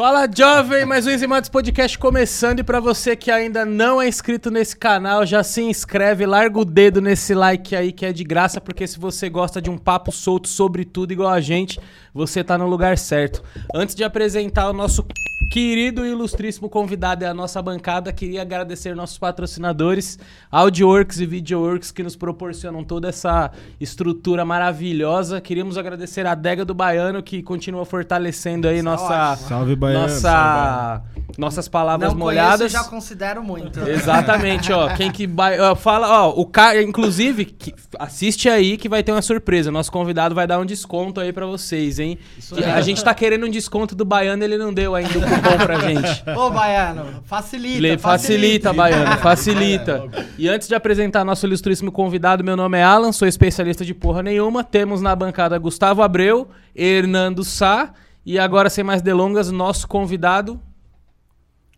Fala jovem, mais um Enzimados Podcast começando e pra você que ainda não é inscrito nesse canal, já se inscreve, larga o dedo nesse like aí que é de graça, porque se você gosta de um papo solto sobre tudo igual a gente, você tá no lugar certo. Antes de apresentar o nosso querido e ilustríssimo convidado e a nossa bancada, queria agradecer nossos patrocinadores, AudioWorks e VideoWorks, que nos proporcionam toda essa estrutura maravilhosa. Queríamos agradecer a Adega do Baiano, que continua fortalecendo aí nossa, Salve, Baiano. Nossa, nossas palavras Não molhadas. conheço, já considero muito. Exatamente, ó. Quem que vai. ó, fala, ó, o cara, inclusive, que- assiste aí que vai ter uma surpresa. Nosso convidado vai dar um desconto aí pra vocês, hein? Que a gente tá querendo um desconto do baiano, ele não deu ainda o cupom pra gente. Ô, Baiano, facilita, Le- facilita, baiano, facilita. E antes de apresentar nosso ilustríssimo convidado, meu nome é Alan, sou especialista de porra nenhuma. Temos na bancada Gustavo Abreu, Hernando Sá e agora, sem mais delongas, nosso convidado.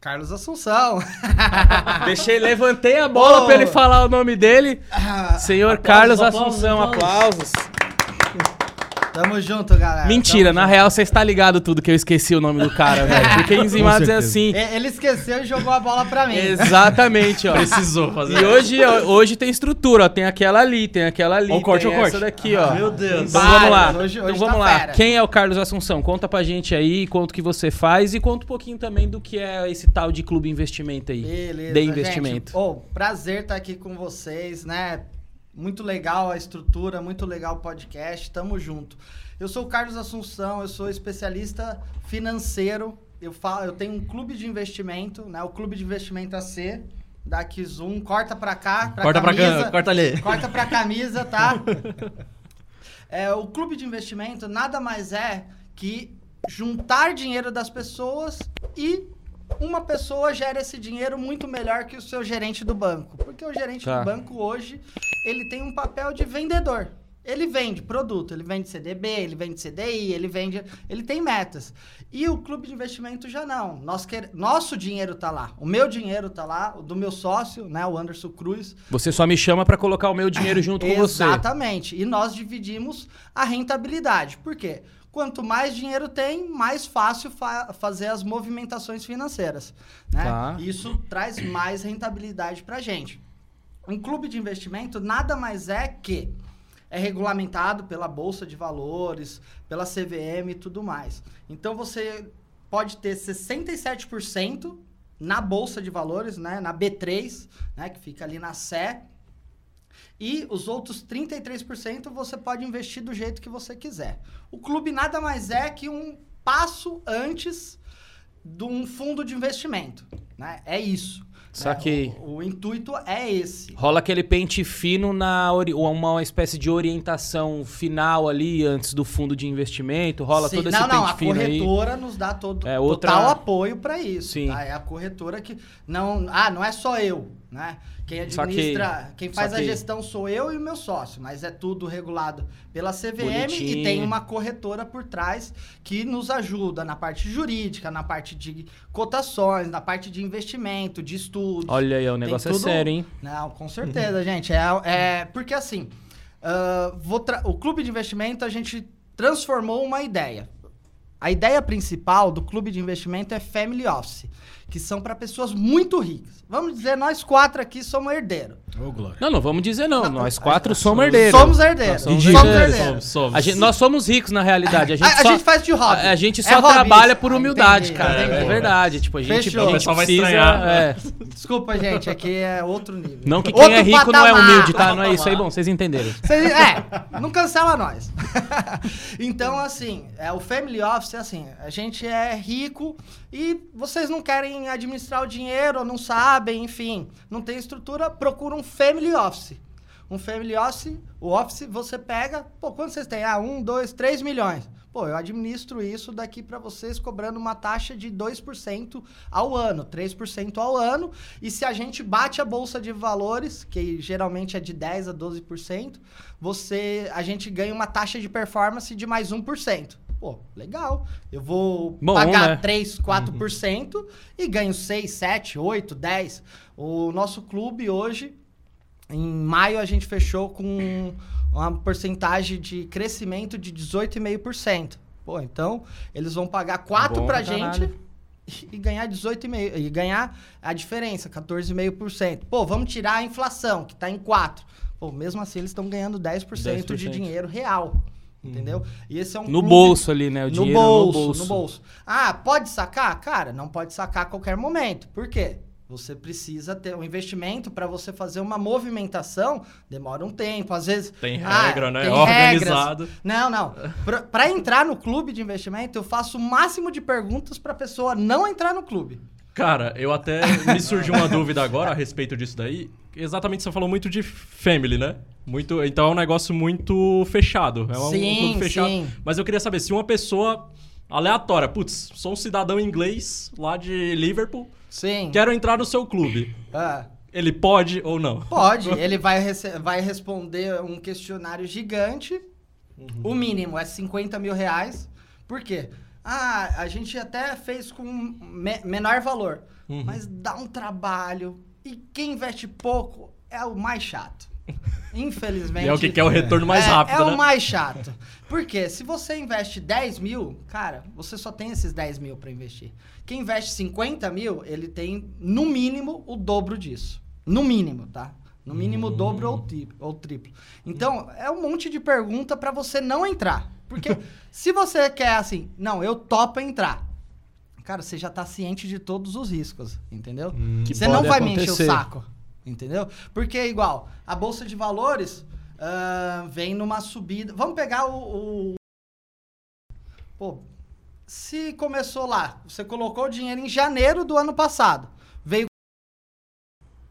Carlos Assunção. Deixei, levantei a bola Ô. pra ele falar o nome dele. Senhor Carlos aplausos, Assunção, aplausos. aplausos. Tamo junto, galera. Mentira, Tamo na real você está ligado tudo que eu esqueci o nome do cara, velho. Porque Enzimados é assim. junto. E- Ele esqueceu e jogou a bola pra mim. Exatamente, ó. Precisou fazer. E hoje, ó, hoje tem estrutura, ó. Tem aquela ali, tem aquela ali. Ó o corte, tem ó o essa corte. daqui, ó. Meu Deus. Então vamos lá. Hoje- então hoje vamos tá lá. fera. Quem é o Carlos Assunção? Conta pra gente aí, conta o que você faz e conta um pouquinho também do que é esse tal de clube investimento aí. Beleza, de gente. investimento. Ô, prazer estar aqui com vocês, né? Muito legal a estrutura, muito legal o podcast, tamo junto. Eu sou o Carlos Assunção, eu sou especialista financeiro. Eu falo, eu tenho um clube de investimento, né? O clube de investimento AC da Kizum. Corta pra cá, pra Corta pra camisa. cá, corta ali. Corta pra camisa, tá? É, o clube de investimento nada mais é que juntar dinheiro das pessoas e uma pessoa gera esse dinheiro muito melhor que o seu gerente do banco. Porque o gerente Tá. do banco hoje, ele tem um papel de vendedor. Ele vende produto, ele vende CDB, ele vende CDI, ele vende. Ele tem metas. E o clube de investimento já não. Quer, nosso dinheiro tá lá. O meu dinheiro tá lá, o do meu sócio, né? O Anderson Cruz. Você só me chama pra colocar o meu dinheiro junto com você. Exatamente. E nós dividimos a rentabilidade. Por quê? Quanto mais dinheiro tem, mais fácil fa- fazer as movimentações financeiras. Né? Tá. Isso traz mais rentabilidade para gente. Um clube de investimento nada mais é que é regulamentado pela Bolsa de Valores, pela CVM e tudo mais. Então você pode ter 67% na Bolsa de Valores, né, na B3, né, que fica ali na Sé, e os outros 33% você pode investir do jeito que você quiser. O clube nada mais é que um passo antes de um fundo de investimento. Né? É isso. Né? O, o intuito é esse. Rola aquele pente fino na ori- uma espécie de orientação final ali antes do fundo de investimento. Rola Sim, todo esse não, não, pente a fino aí. corretora nos dá todo, É, outra- total apoio para isso. Sim. tá? É a corretora que não, ah, não é só eu, né? Quem administra, quem faz a gestão sou eu e o meu sócio, mas é tudo regulado pela CVM Bonitinho. e tem uma corretora por trás que nos ajuda na parte jurídica, na parte de cotações, na parte de investimento, de estudos. Olha aí, o negócio é tudo- sério, hein? Não, com certeza, gente. É, é porque assim, vou tra- o clube de investimento a gente transformou uma ideia. A ideia principal do clube de investimento é family office, que são para pessoas muito ricas. Vamos dizer, nós quatro aqui somos herdeiros. Glória. Não, não vamos dizer não. Não, Nós a- quatro a- somos herdeiros. Somos herdeiros. Nós somos Somos herdeiros. herdeiros. Somos. A gente- nós somos ricos, na realidade. A gente, A- a só, gente faz de hobby. A, a gente É só hobby trabalha por Ah, humildade, entendi, cara. entendi. É verdade. Tipo, a gente, Fechou. a gente precisa... estranhar. é. Desculpa, gente, aqui é outro nível. Não que quem Outro é rico não é patamar. humilde, tá? Não é isso aí, bom, vocês entenderam. Cês- é, não cancela nós. então, assim, é, o Family Office é assim, a gente é rico e vocês não querem administrar o dinheiro, não sabem, enfim, não tem estrutura, procura um Family Office. Um Family Office, o Office você pega, pô, quanto vocês têm? Ah, um, dois, três milhões. Pô, eu administro isso daqui para vocês cobrando uma taxa de 2% ao ano, 3% ao ano. E se a gente bate a bolsa de valores, que geralmente é de 10 a 12%, você a gente ganha uma taxa de performance de mais 1%. Pô, legal. Eu vou Bom, pagar né? 3, 4% e ganho 6, 7, 8, 10. O nosso clube hoje em maio a gente fechou com uma porcentagem de crescimento de 18,5%. Pô, então eles vão pagar 4 Bom pra pra gente e ganhar 18,5%. E ganhar a diferença, 14,5%. Pô, vamos tirar a inflação, que está em 4%. Pô, mesmo assim eles estão ganhando 10%, 10%, de dinheiro real. Entendeu? E esse é um No clube... bolso ali, né? O no dinheiro bolso, no bolso. No bolso. Ah, pode sacar? Cara, não pode sacar a qualquer momento. Por quê? Você precisa ter um investimento para você fazer uma movimentação, demora um tempo, às vezes. Tem ah, regra, ah, né? Tem Organizado. Regras. Não, não. Para entrar no clube de investimento, eu faço o máximo de perguntas para a pessoa não entrar no clube. Cara, eu até me surgiu uma dúvida agora a respeito disso daí. Exatamente, você falou muito de family, né? Muito, então é um negócio muito fechado. É um, sim, um clube fechado. Sim. Mas eu queria saber se uma pessoa aleatória, putz, sou um cidadão inglês lá de Liverpool Sim. Quero entrar no seu clube. Ah. Ele pode ou não? Pode. Ele vai, vai responder um questionário gigante. Uhum. O mínimo é 50 mil reais. Por quê? Ah, a gente até fez com me menor valor. Uhum. Mas dá um trabalho. E quem investe pouco é o mais chato. Infelizmente. E é o que quer o retorno mais é, rápido. É né? o mais chato. Porque se você investe 10 mil, cara, você só tem esses 10 mil para investir. Quem investe 50 mil, ele tem, no mínimo, o dobro disso. No mínimo, tá? No mínimo, o dobro ou, ou triplo. Então, é um monte de pergunta para você não entrar. Porque se você quer assim, não, eu topo entrar. Cara, você já tá ciente de todos os riscos, entendeu? Hum, você não vai acontecer. me encher o saco. Entendeu? Porque é igual, a bolsa de valores uh, vem numa subida. Vamos pegar o, o. Pô, se começou lá, você colocou o dinheiro em janeiro do ano passado.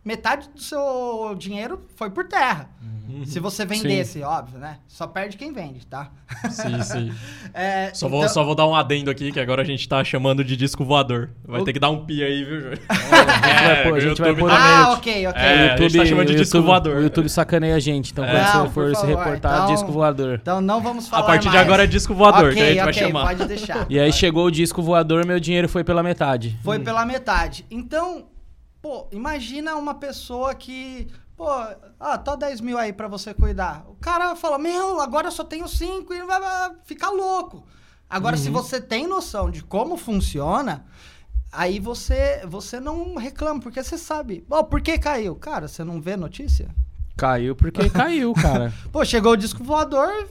Metade do seu dinheiro foi por terra. Uhum. Se você vendesse, sim. óbvio, né? Só perde quem vende, tá? Sim, sim. é, só, então... vou, só vou dar um adendo aqui, que agora a gente tá chamando de disco voador. Vai o... ter que dar um pi aí, viu, Jorge? É, a gente vai pôr, Ah, ok, ok. É, o YouTube, a gente tá chamando de disco YouTube, voador. O YouTube sacaneia a gente, então é. quando você for se reportar, então, disco voador. Então não vamos falar A partir mais. de agora é disco voador, okay, que a gente okay, vai chamar. pode deixar. E aí chegou o disco voador, meu dinheiro foi pela metade. Foi hum. pela metade. Então, pô, imagina uma pessoa que Pô, ah, tá 10 mil aí pra você cuidar. O cara fala, meu, agora eu só tenho 5 e vai, ficar louco. Agora, uhum. se você tem noção de como funciona, aí você, você não reclama, porque você sabe. Oh, por que caiu? Cara, você não vê notícia? Caiu porque caiu, cara. Pô, chegou o disco voador,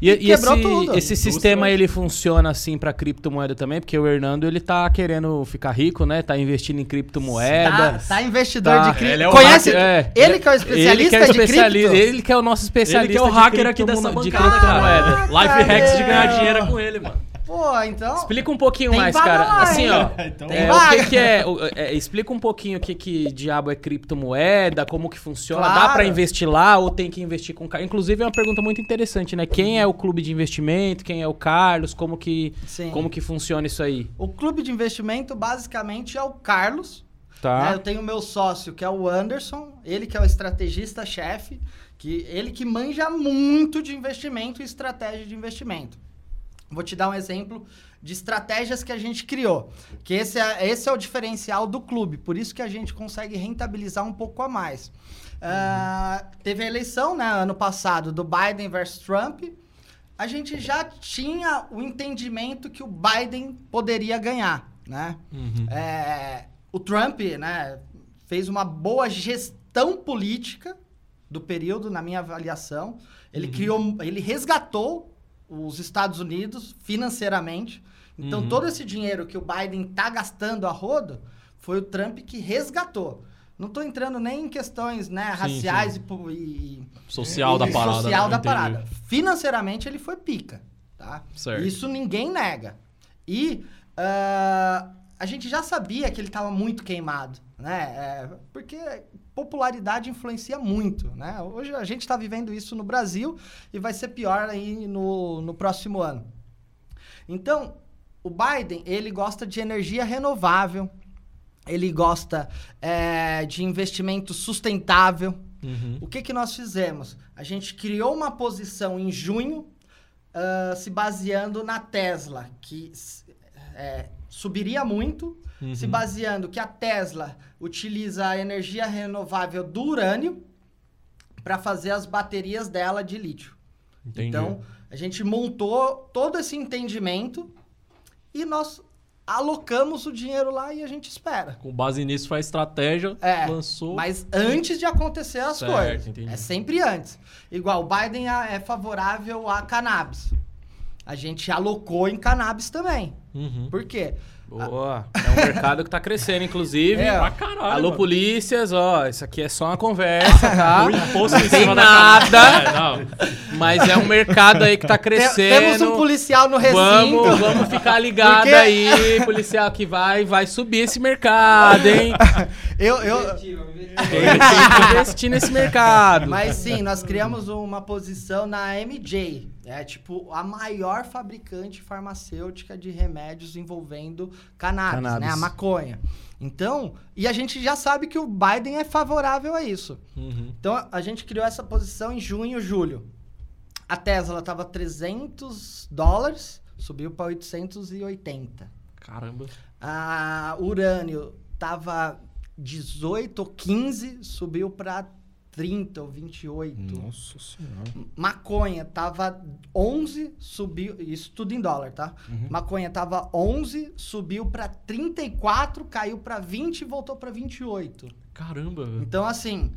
e, e esse, tudo. esse sistema ele funciona assim para criptomoeda também, porque o Hernando ele tá querendo ficar rico, né? Tá investindo em criptomoeda. Tá, tá investidor tá. de cripto. Ele é Conhece? Hacker, é, ele que é o especialista ele que é o especialista, de cripto. Ele que é o nosso especialista. Ele que é o hacker aqui dessa bancada, de criptomoeda. Life hacks de ganhar dinheiro é com ele, mano. Pô, então. Explica um pouquinho mais, cara. Lá, assim, ó. então, é, o que, que é, é, Explica um pouquinho o que, que diabo é criptomoeda, como que funciona. Claro. Dá para investir lá ou tem que investir com. Inclusive, é uma pergunta muito interessante, né? Quem é o clube de investimento? Quem é o Carlos? Como que, Sim. como que funciona isso aí? O clube de investimento, basicamente, é o Carlos. Tá. Né? Eu tenho meu sócio, que é o Anderson, ele que é o estrategista-chefe, que ele que manja muito de investimento e estratégia de investimento. Vou te dar um exemplo de estratégias que a gente criou. Que esse é, esse é o diferencial do clube. Por isso que a gente consegue rentabilizar um pouco a mais. Uh, teve a eleição, né, ano passado, do Biden versus Trump. A gente já tinha o entendimento que o Biden poderia ganhar, né? Uhum. É, o Trump, né, fez uma boa gestão política do período, na minha avaliação. Ele uhum. criou, ele resgatou os Estados Unidos financeiramente. Então, uhum. todo esse dinheiro que o Biden está gastando a rodo foi o Trump que resgatou. Não estou entrando nem em questões né, sim, raciais sim. E, e, Social e, da parada. Social né? da parada. Financeiramente, ele foi pica. Tá? Certo. Isso ninguém nega. E uh, a gente já sabia que ele estava muito queimado. Né? É, porque popularidade influencia muito, né? Hoje a gente está vivendo isso no Brasil e vai ser pior aí no, no próximo ano. Então, o Biden, ele gosta de energia renovável, ele gosta é, de investimento sustentável. Uhum. O que, que nós fizemos? A gente criou uma posição em junho, uh, se baseando na Tesla, que é, subiria muito, uhum. se baseando que a Tesla utiliza a energia renovável do urânio para fazer as baterias dela de lítio. Entendi. Então, a gente montou todo esse entendimento e nós alocamos o dinheiro lá e a gente espera. Com base nisso faz estratégia, é, lançou. Mas antes de acontecer as certo, coisas. Entendi. É sempre antes. Igual o Biden é favorável a cannabis. A gente alocou em cannabis também. Uhum. Por quê? Boa. É um mercado que tá crescendo, inclusive. É, pra caralho. Alô, mano. polícias, ó. Isso aqui é só uma conversa, tá? não tem nada. É, mas é um mercado aí que tá crescendo. Temos um policial no recinto. Vamos, vamos ficar ligado Porque... aí, policial que vai, vai subir esse mercado, hein? eu, eu... Tem que investir nesse mercado. Mas sim, nós criamos uma posição na MJ. É tipo a maior fabricante farmacêutica de remédios envolvendo cannabis, cannabis, né? A maconha. Então, e a gente já sabe que o Biden é favorável a isso. Uhum. Então, a gente criou essa posição em junho, julho. A Tesla estava 300 dólares, subiu para 880. Caramba. A Urânio estava 18 ou 15, subiu para 30 ou 28. Nossa senhora. Maconha tava 11, subiu, isso tudo em dólar, tá? Uhum. Maconha tava 11, subiu para 34, caiu para 20 e voltou para 28. Caramba. Então assim,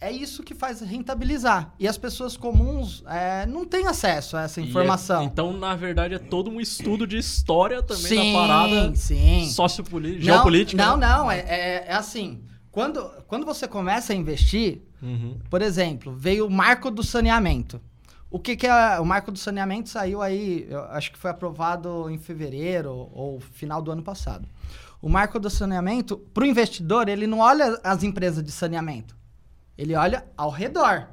é isso que faz rentabilizar. E as pessoas comuns é, não têm acesso a essa é informação. É, então, na verdade, é todo um estudo de história também sim, da parada. Sim. Sociopolítica. Geopolítica. Não, né? não, é, é, é assim. Quando, quando você começa a investir, Uhum. Por exemplo, veio o marco do saneamento. O que, que é o marco do saneamento saiu aí, acho que foi aprovado em fevereiro ou final do ano passado. O marco do saneamento, para o investidor, ele não olha as empresas de saneamento. Ele olha ao redor.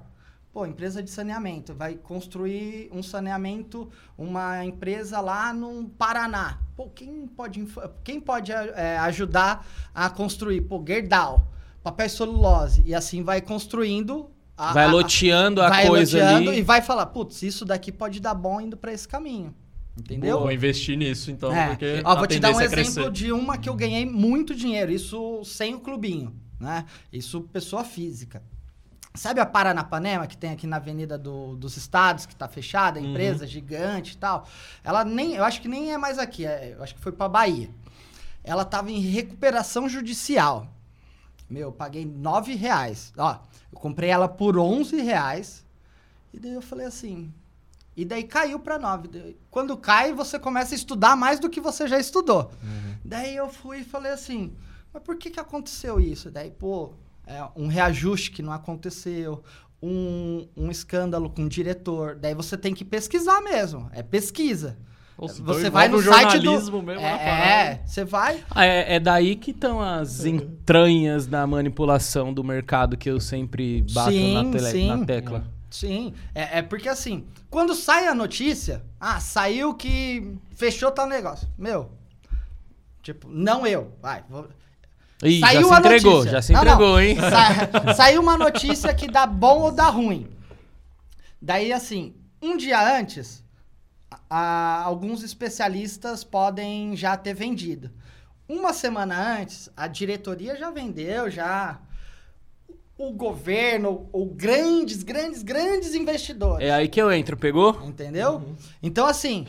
Pô, empresa de saneamento, vai construir um saneamento, uma empresa lá no Paraná. Pô, quem pode, quem pode é, ajudar a construir? Pô, Gerdau papel celulose. E assim vai construindo. A, vai loteando a, a vai coisa loteando ali. E vai falar, putz, isso daqui pode dar bom indo para esse caminho. Entendeu? Vou investir nisso, então, é. porque Ó, vou te dar um é exemplo de uma que eu ganhei muito dinheiro, isso sem o clubinho, né? Isso pessoa física. Sabe a Paranapanema, que tem aqui na Avenida do, dos Estados, que está fechada, uhum. empresa uhum. gigante e tal? Ela nem, eu acho que nem é mais aqui, é, eu acho que foi para Bahia. Ela estava em recuperação judicial. Meu, eu paguei nove reais. Ó, eu comprei ela por onze reais. E daí eu falei assim. E daí caiu para nove. Quando cai, você começa a estudar mais do que você já estudou. Uhum. Daí eu fui e falei assim. Mas por que que aconteceu isso? Daí, pô, é um reajuste que não aconteceu. Um, um escândalo com o diretor. Daí você tem que pesquisar mesmo. É pesquisa. Nossa, então você vai no site do mesmo é, é você vai. É, é, daí que estão as entranhas da manipulação do mercado que eu sempre bato sim, na, tele, sim. na tecla. Sim, é, é porque assim, quando sai a notícia, ah, saiu que fechou tal negócio. Meu, tipo, não eu, vai, vou... Ih, saiu já se entregou, notícia. já se entregou, não, não. hein? Sa saiu uma notícia que dá bom ou dá ruim. Daí, assim, um dia antes, a, alguns especialistas podem já ter vendido. Uma semana antes, a diretoria já vendeu, já o governo, ou grandes, grandes, grandes investidores. É aí que eu entro, pegou? Entendeu? Uhum. Então, assim,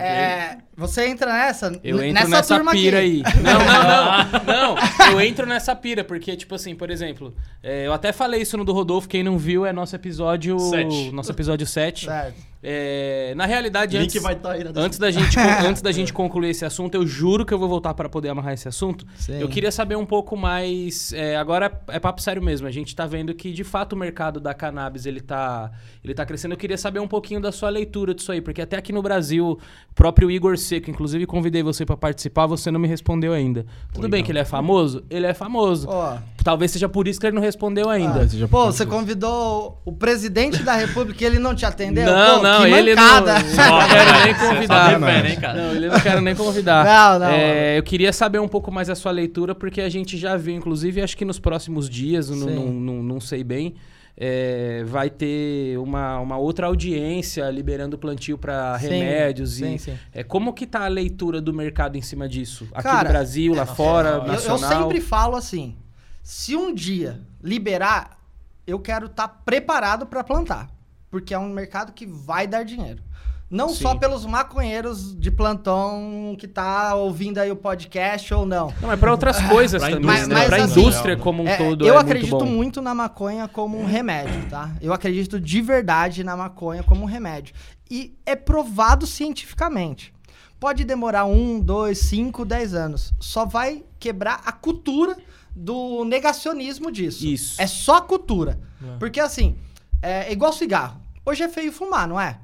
é, você entra nessa, eu entro nessa, nessa pira aqui. aí. Não, não, não. não, eu entro nessa pira, porque, tipo assim, por exemplo, é, eu até falei isso no do Rodolfo, quem não viu é nosso episódio. Sete. Nosso episódio 7. Certo. É, na realidade, antes, tá aí na antes, da gente, antes da gente concluir esse assunto, eu juro que eu vou voltar para poder amarrar esse assunto. Sim. Eu queria saber um pouco mais. É, agora é papo sério mesmo. A gente está vendo que, de fato, o mercado da cannabis ele tá, ele tá crescendo. Eu queria saber um pouquinho da sua leitura disso aí, porque até aqui no Brasil, próprio Igor Seco, inclusive convidei você para participar, você não me respondeu ainda. Tudo bem que ele é famoso? Ele é famoso. Oh. Talvez seja por isso que ele não respondeu ainda. Ah, pô, você convidou o presidente da República e ele não te atendeu? Não, pô, não ele não, não quero nem convidar. Não, não, ele não quero nem convidar. Não, não, é, Eu queria saber um pouco mais a sua leitura, porque a gente já viu, inclusive, acho que nos próximos dias, não, não, não, sei bem, é, vai ter uma, uma outra audiência liberando plantio para remédios. Sim, e, sim. É, como que tá a leitura do mercado em cima disso? Aqui Cara, no Brasil, lá fora, eu, nacional? Eu sempre falo assim, se um dia liberar, eu quero estar tá preparado para plantar porque é um mercado que vai dar dinheiro. Não Sim. só pelos maconheiros de plantão que tá ouvindo aí o podcast ou não. Não, é para outras coisas também, indústria, né? Mas, pra assim, indústria como um é, todo. Eu é acredito muito, muito, na maconha como um remédio, tá? Eu acredito de verdade na maconha como um remédio. E é provado cientificamente. Pode demorar um, dois, cinco, dez anos. Só vai quebrar a cultura do negacionismo disso. Isso. É só a cultura. É. Porque assim, é igual cigarro. Hoje é feio fumar, não é?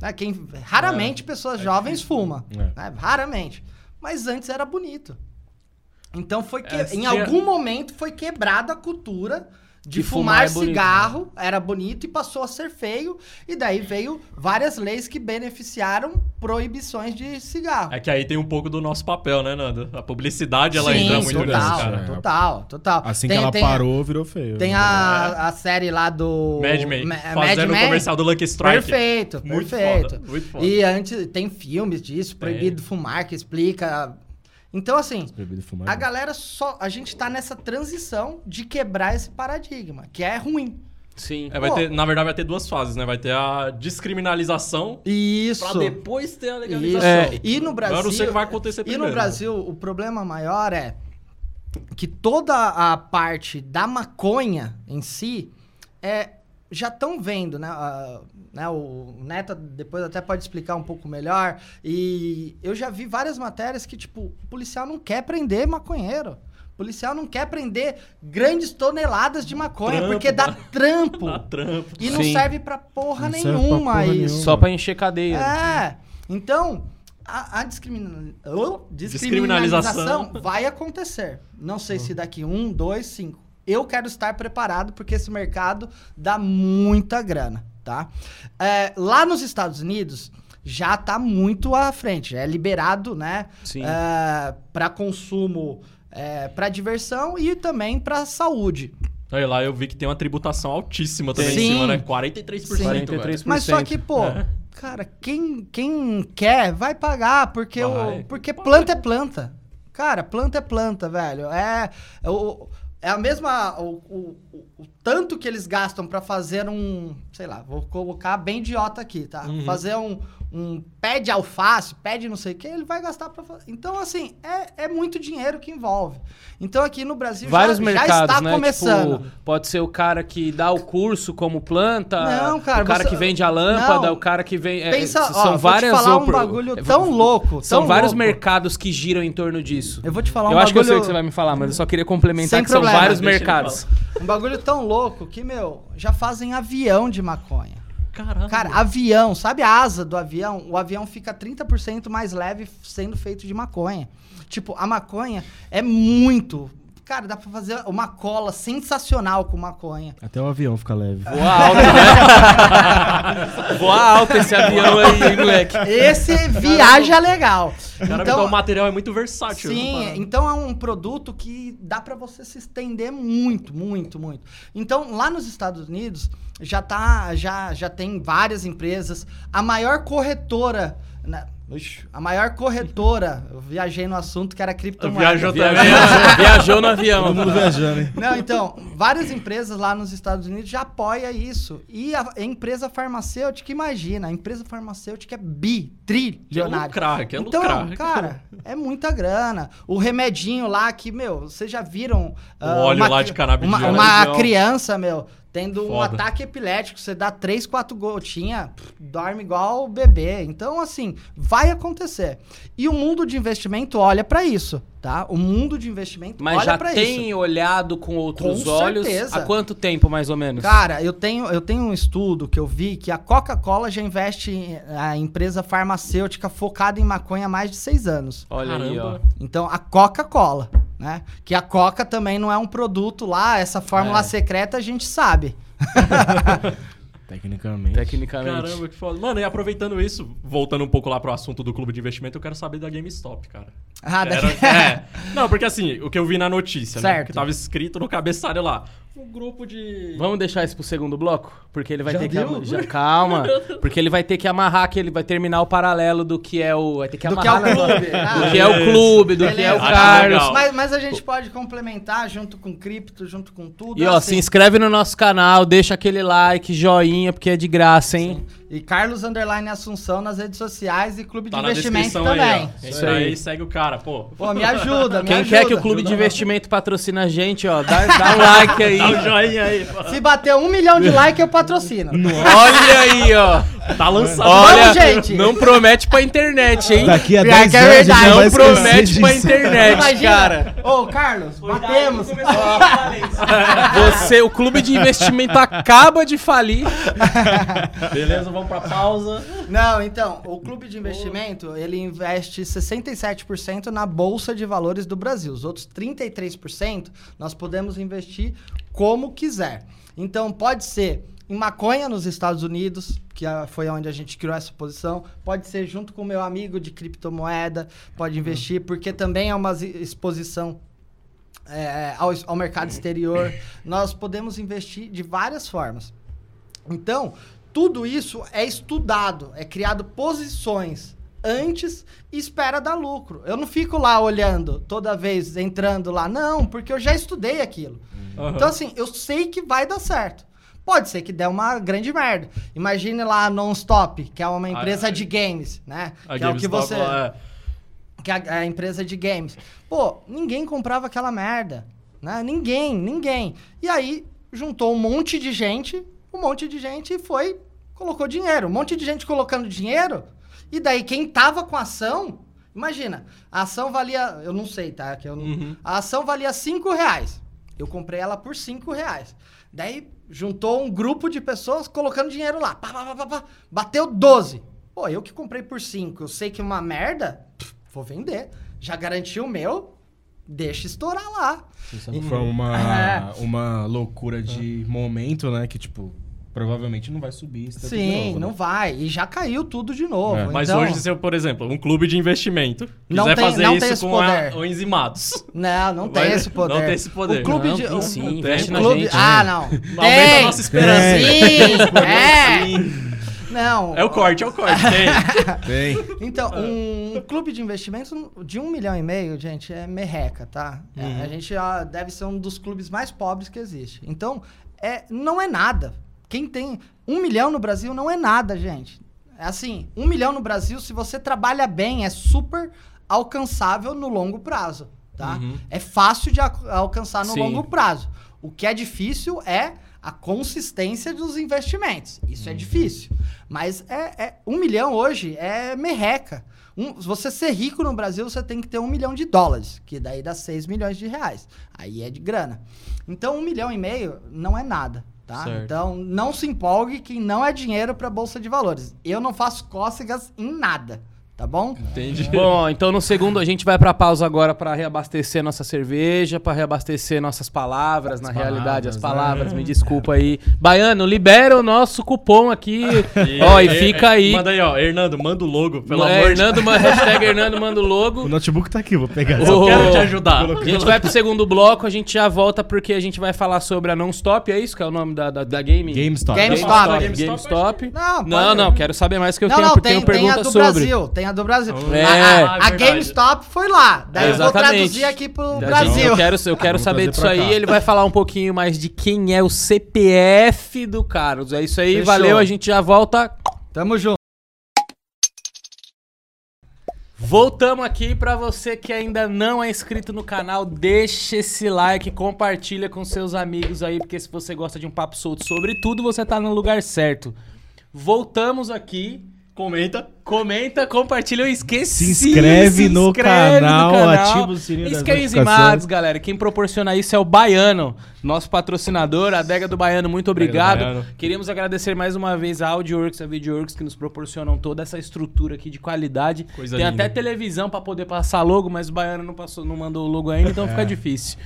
Né? Quem, raramente é, pessoas é jovens fumam. É. Né? Raramente. Mas antes era bonito. Então foi que, em algum momento foi quebrada a cultura de fumar, fumar é cigarro, bonito, né? era bonito e passou a ser feio. E daí veio várias leis que beneficiaram proibições de cigarro. É que aí tem um pouco do nosso papel, né, Nando? A publicidade, ela Sim, entra muito total, nesse cara. Total, total. Assim tem, que ela tem, parou, virou feio. Tem a, a série lá do... Mad Men, Ma fazendo o comercial do Lucky Strike. Perfeito, muito perfeito. Foda, muito foda. E antes, tem filmes disso, Proibido é. Fumar, que explica então, assim, a galera só. A gente tá nessa transição de quebrar esse paradigma, que é ruim. Sim. É, vai ter, na verdade, vai ter duas fases, né? Vai ter a descriminalização. Isso. Pra depois ter a legalização. É. E no Brasil. Eu não sei o que vai acontecer primeiro. E no Brasil, o problema maior é que toda a parte da maconha em si é já estão vendo, né? Uh, né? O Neto depois até pode explicar um pouco melhor. E eu já vi várias matérias que, tipo, o policial não quer prender maconheiro. O policial não quer prender grandes toneladas de maconha, trampo, porque dá trampo. dá trampo. E não Sim. serve pra porra não nenhuma pra porra isso. Nenhuma. Só pra encher cadeia. É. Então, a, a discrimina... oh, descriminalização vai acontecer. Não sei se daqui um, dois, cinco eu quero estar preparado porque esse mercado dá muita grana, tá? É, lá nos Estados Unidos já está muito à frente, é liberado, né? Sim. É, para consumo, é, para diversão e também para saúde. Aí lá eu vi que tem uma tributação altíssima também Sim. em cima, né? 43%. Sim. 43%. Mas só que, pô, é. cara, quem, quem quer vai pagar, porque, vai. O, porque planta é planta. Cara, planta é planta, velho. É. é o, é a mesma. O, o, o, tanto que eles gastam para fazer um. Sei lá, vou colocar bem idiota aqui, tá? Uhum. Fazer um, um pé de alface, pé de não sei o que, ele vai gastar para fazer. Então, assim, é, é muito dinheiro que envolve. Então, aqui no Brasil Vários já, mercados, já está né? começando. Tipo, pode ser o cara que dá o curso como planta, não, cara, o cara você... que vende a lâmpada, não. o cara que vem. É, Pensa, é, são ó, várias. Vou te falar um bagulho tão louco. São tão vários louco. mercados que giram em torno disso. Eu vou te falar um eu bagulho. Eu acho que eu sei o que você vai me falar, mas eu só queria complementar Sem que problema, são vários mercados. Um bagulho tão louco que, meu, já fazem avião de maconha. Caramba. Cara, avião, sabe a asa do avião? O avião fica 30% mais leve sendo feito de maconha. Tipo, a maconha é muito Cara, dá pra fazer uma cola sensacional com maconha. Até o avião fica leve. Voa alto, né? Voa alto esse avião aí, moleque. Esse viaja legal. Cara, então, o material é muito versátil. Sim, então é um produto que dá para você se estender muito, muito, muito. Então, lá nos Estados Unidos, já tá, já, já tem várias empresas. A maior corretora... Né, a maior corretora, eu viajei no assunto que era criptomoeda. Viajou também. Viajou no avião. Todo mundo viajando, hein? Não, então, várias empresas lá nos Estados Unidos já apoiam isso. E a, empresa farmacêutica, imagina, a empresa farmacêutica é bi-trilionária. É lucrar, é então, lucrar. cara, é muita grana. O remedinho lá que, meu, vocês já viram... O uh, óleo uma, lá de cannabis. Uma, uma criança, meu, tendo Foda. um ataque epilético, você dá três, quatro gotinhas, dorme igual bebê. Então, assim, vai acontecer. E o mundo de investimento olha para isso, tá? O mundo de investimento Mas olha para isso. Mas já tem olhado com outros com olhos? Certeza. Há quanto tempo, mais ou menos? Cara, eu tenho, eu tenho um estudo que eu vi que a Coca-Cola já investe em a empresa farmacêutica focada em maconha há mais de seis anos. Olha Caramba. aí, ó. Então, a Coca-Cola né? Que a Coca também não é um produto lá, essa fórmula é. secreta a gente sabe. Tecnicamente. Tecnicamente. Caramba, que foda. Mano, e aproveitando isso, voltando um pouco lá pro assunto do clube de investimento, eu quero saber da GameStop, cara. Ah, Era, é. Não, porque assim, o que eu vi na notícia, certo. né? Que tava escrito no cabeçalho lá. Um grupo de. Vamos deixar isso pro segundo bloco? Porque ele vai já ter deu? que. Já, calma. Porque ele vai ter que amarrar, que ele vai terminar o paralelo do que é o. Vai ter que amarrar. Do que é o clube. Ah, do que é o clube, do Beleza. que é o Carlos. Mas, mas, a gente pode complementar junto com cripto, junto com tudo. E ó, assim. se inscreve no nosso canal, deixa aquele like, joinha, porque é de graça, hein? Sim. E Carlos Underline Assunção nas redes sociais e Clube tá de Investimento também. Aí, Isso aí. aí, segue o cara, pô. Pô, me ajuda, me Quem ajuda. quer que o Clube de Investimento patrocine a gente, ó, dá, dá um like aí. Dá um joinha aí. Pô. Se bater um milhão de like, eu patrocino. Olha aí, ó. Tá lançado. Olha, Vamos, gente. Não promete pra internet, hein? Daqui a 10 é anos Não promete pra internet, Imagina. cara. Ô, Carlos, batemos. Você, o Clube de Investimento acaba de falir. Beleza, vamos pra pausa. Não, então, o clube de investimento, ele investe 67% na bolsa de valores do Brasil. Os outros 33% nós podemos investir como quiser. Então, pode ser em maconha nos Estados Unidos, que foi onde a gente criou essa posição. Pode ser junto com o meu amigo de criptomoeda, pode investir, porque também é uma exposição é, ao, ao mercado exterior. Nós podemos investir de várias formas. Então, tudo isso é estudado, é criado posições antes e espera dar lucro. Eu não fico lá olhando toda vez entrando lá, não, porque eu já estudei aquilo. Uhum. Então, assim, eu sei que vai dar certo. Pode ser que dê uma grande merda. Imagine lá a Nonstop, que é uma empresa a, de games, né? A que é o que você. É... Que é a, a empresa de games. Pô, ninguém comprava aquela merda. Né? Ninguém, ninguém. E aí juntou um monte de gente, um monte de gente foi colocou dinheiro. Um monte de gente colocando dinheiro. E daí quem tava com a ação, imagina, a ação valia, eu não sei, tá? Que eu não, uhum. A ação valia 5 reais. Eu comprei ela por 5 reais. Daí juntou um grupo de pessoas colocando dinheiro lá. Pá, pá, pá, pá, bateu 12. Pô, eu que comprei por 5, eu sei que é uma merda, pff, vou vender. Já garanti o meu, deixa estourar lá. Isso foi uma, é. uma loucura de momento, né? Que, tipo, provavelmente não vai subir. Sim, novo, não né? vai. E já caiu tudo de novo. É. Então... Mas hoje, se eu, por exemplo, um clube de investimento não quiser tem, fazer não isso com a, o Enzimados. Não, não tem esse poder. Não tem esse poder. O clube não, de. Tem, sim, investe na clube... gente. Ah, não. Aumenta tem. a nossa esperança. Sim, é. Não. É o corte, é o corte. Tem. tem. Então, um clube de investimentos de um milhão e meio, gente, é merreca, tá? Uhum. A gente ó, deve ser um dos clubes mais pobres que existe. Então, é, não é nada. Quem tem um milhão no Brasil não é nada, gente. É assim, um milhão no Brasil, se você trabalha bem, é super alcançável no longo prazo, tá? Uhum. É fácil de alcançar no Sim. longo prazo. O que é difícil é a consistência dos investimentos. Isso é uhum. é difícil. Mas é, é, um milhão hoje é merreca. Um, se você ser rico no Brasil, você tem que ter um milhão de dólares, que daí dá seis milhões de reais. Aí é de grana. Então, um milhão e meio não é nada. Tá? Então, não se empolgue que não é dinheiro para bolsa de valores. Eu não faço cócegas em nada. Tá bom? Entendi. Bom, então no segundo a gente vai pra pausa agora para reabastecer nossa cerveja, para reabastecer nossas palavras, as na palavras, realidade, as palavras, né? me desculpa aí. Baiano, libera o nosso cupom aqui. E, ó, e fica aí. Manda aí, ó. Hernando, manda o logo, pelo é, amor Hernando, de Hashtag Hernando manda o logo. O notebook tá aqui, vou pegar. Eu quero te ajudar. A gente vai pro segundo bloco, a gente já volta porque a gente vai falar sobre a Non-Stop, é isso que é o nome da, da, da game? GameStop. GameStop. GameStop. GameStop. Não, não, não, quero saber mais que eu não, tenho, não, porque tem, tem pergunta do sobre. Brasil, tem a do Brasil. É. A, a, a GameStop foi lá. Daí eu vou traduzir aqui pro Brasil. Eu quero, eu quero saber disso aí. Ele vai falar um pouquinho mais de quem é o CPF do Carlos. É isso aí, Fechou. valeu. A gente já volta. Tamo junto. Voltamos aqui para você que ainda não é inscrito no canal, deixa esse like, compartilha com seus amigos aí, porque se você gosta de um papo solto sobre tudo, você tá no lugar certo. Voltamos aqui Comenta. Comenta, compartilha. Eu esqueci. Se inscreve, se no, canal, no, canal, ativa o sininho das notificações. galera. Quem proporciona isso é o Baiano, nosso patrocinador, a Adega do Baiano. Muito obrigado. Baiano. Queríamos agradecer mais uma vez a AudioWorks, a VideoWorks, que nos proporcionam toda essa estrutura aqui de qualidade. Coisa Tem linda. até televisão para poder passar logo, mas o Baiano não, passou, não mandou o logo ainda, então é. fica difícil.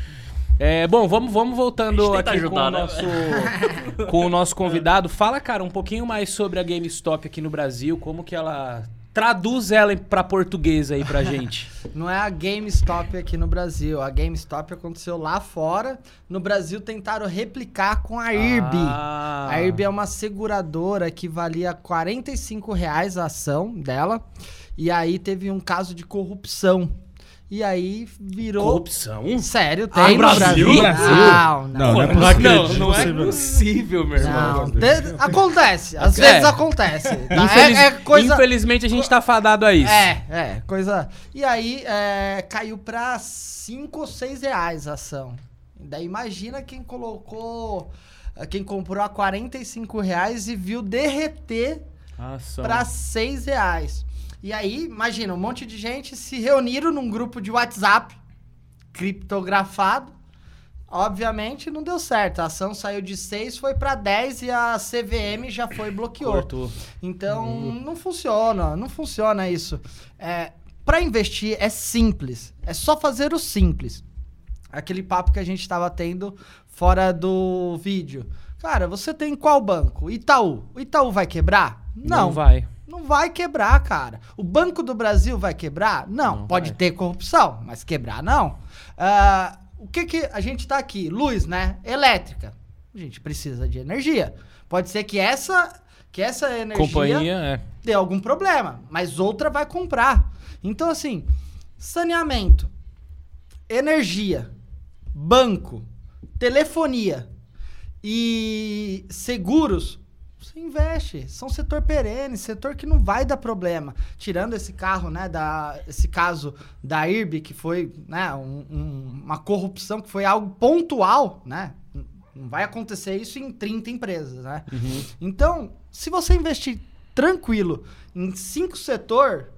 É, bom, vamos, vamos voltando aqui ajudar, com, o né? nosso, com o nosso convidado. Fala, cara, um pouquinho mais sobre a GameStop aqui no Brasil, como que ela Traduz ela para português aí pra gente. Não é a GameStop aqui no Brasil. A GameStop aconteceu lá fora. No Brasil tentaram replicar com a IRB. Ah. A IRB é uma seguradora que valia 45 reais a ação dela. E aí teve um caso de corrupção. E aí virou. Corrupção? Sério, Ah, tem no Brasil? Brasil. Não, não. Não, não é Não, possível. não, é possível, meu irmão. Não, te- acontece, às É. vezes acontece. tá? Infeliz- É, é coisa. Infelizmente a gente tá fadado a isso. É, é, coisa. E aí é, caiu pra 5 ou 6 reais a ação. Daí imagina quem colocou. Quem comprou a 45 reais e viu derreter Ação. pra 6 reais. E aí, imagina, um monte de gente se reuniram num grupo de WhatsApp criptografado. Obviamente não deu certo. A ação saiu de 6, foi pra 10 e a CVM já foi bloqueou. Cortou. Então, não funciona, não funciona isso. É, para investir é simples, é só fazer o simples. Aquele papo que a gente estava tendo fora do vídeo. Cara, você tem qual banco? Itaú. O Itaú vai quebrar? Não. Não vai. Não vai quebrar, cara. O Banco do Brasil vai quebrar? Não. Não Pode vai. ter corrupção, mas quebrar não. Ah, o que que a gente tá aqui? Luz, né? Elétrica. A gente precisa de energia. Pode ser que essa que essa energia Companhia, é. dê algum problema, mas outra vai comprar. Então, assim, saneamento, energia, banco, telefonia e seguros, investe. São setor perene, setor que não vai dar problema. Tirando esse carro, né, da, esse caso da IRB, que foi né, um- um- uma corrupção, que foi algo pontual, né? Não vai acontecer isso em 30 empresas, né? Então, se você investir tranquilo em cinco setor,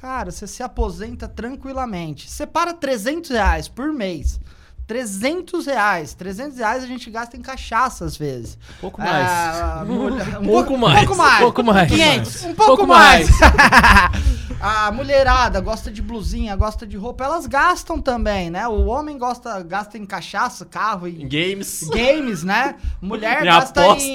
cara, você se aposenta tranquilamente. Separa 300 reais por mês. 300 reais. 300 reais a gente gasta em cachaça às vezes. Um pouco mais. Ah, mulher- um Pouco mais, pouco mais. pouco mais. 500. Um pouco, Pouco mais. a mulherada gosta de blusinha, gosta de roupa. Elas gastam também, né? O homem gosta, gasta em cachaça, carro e Games. games, né? Mulher gasta em,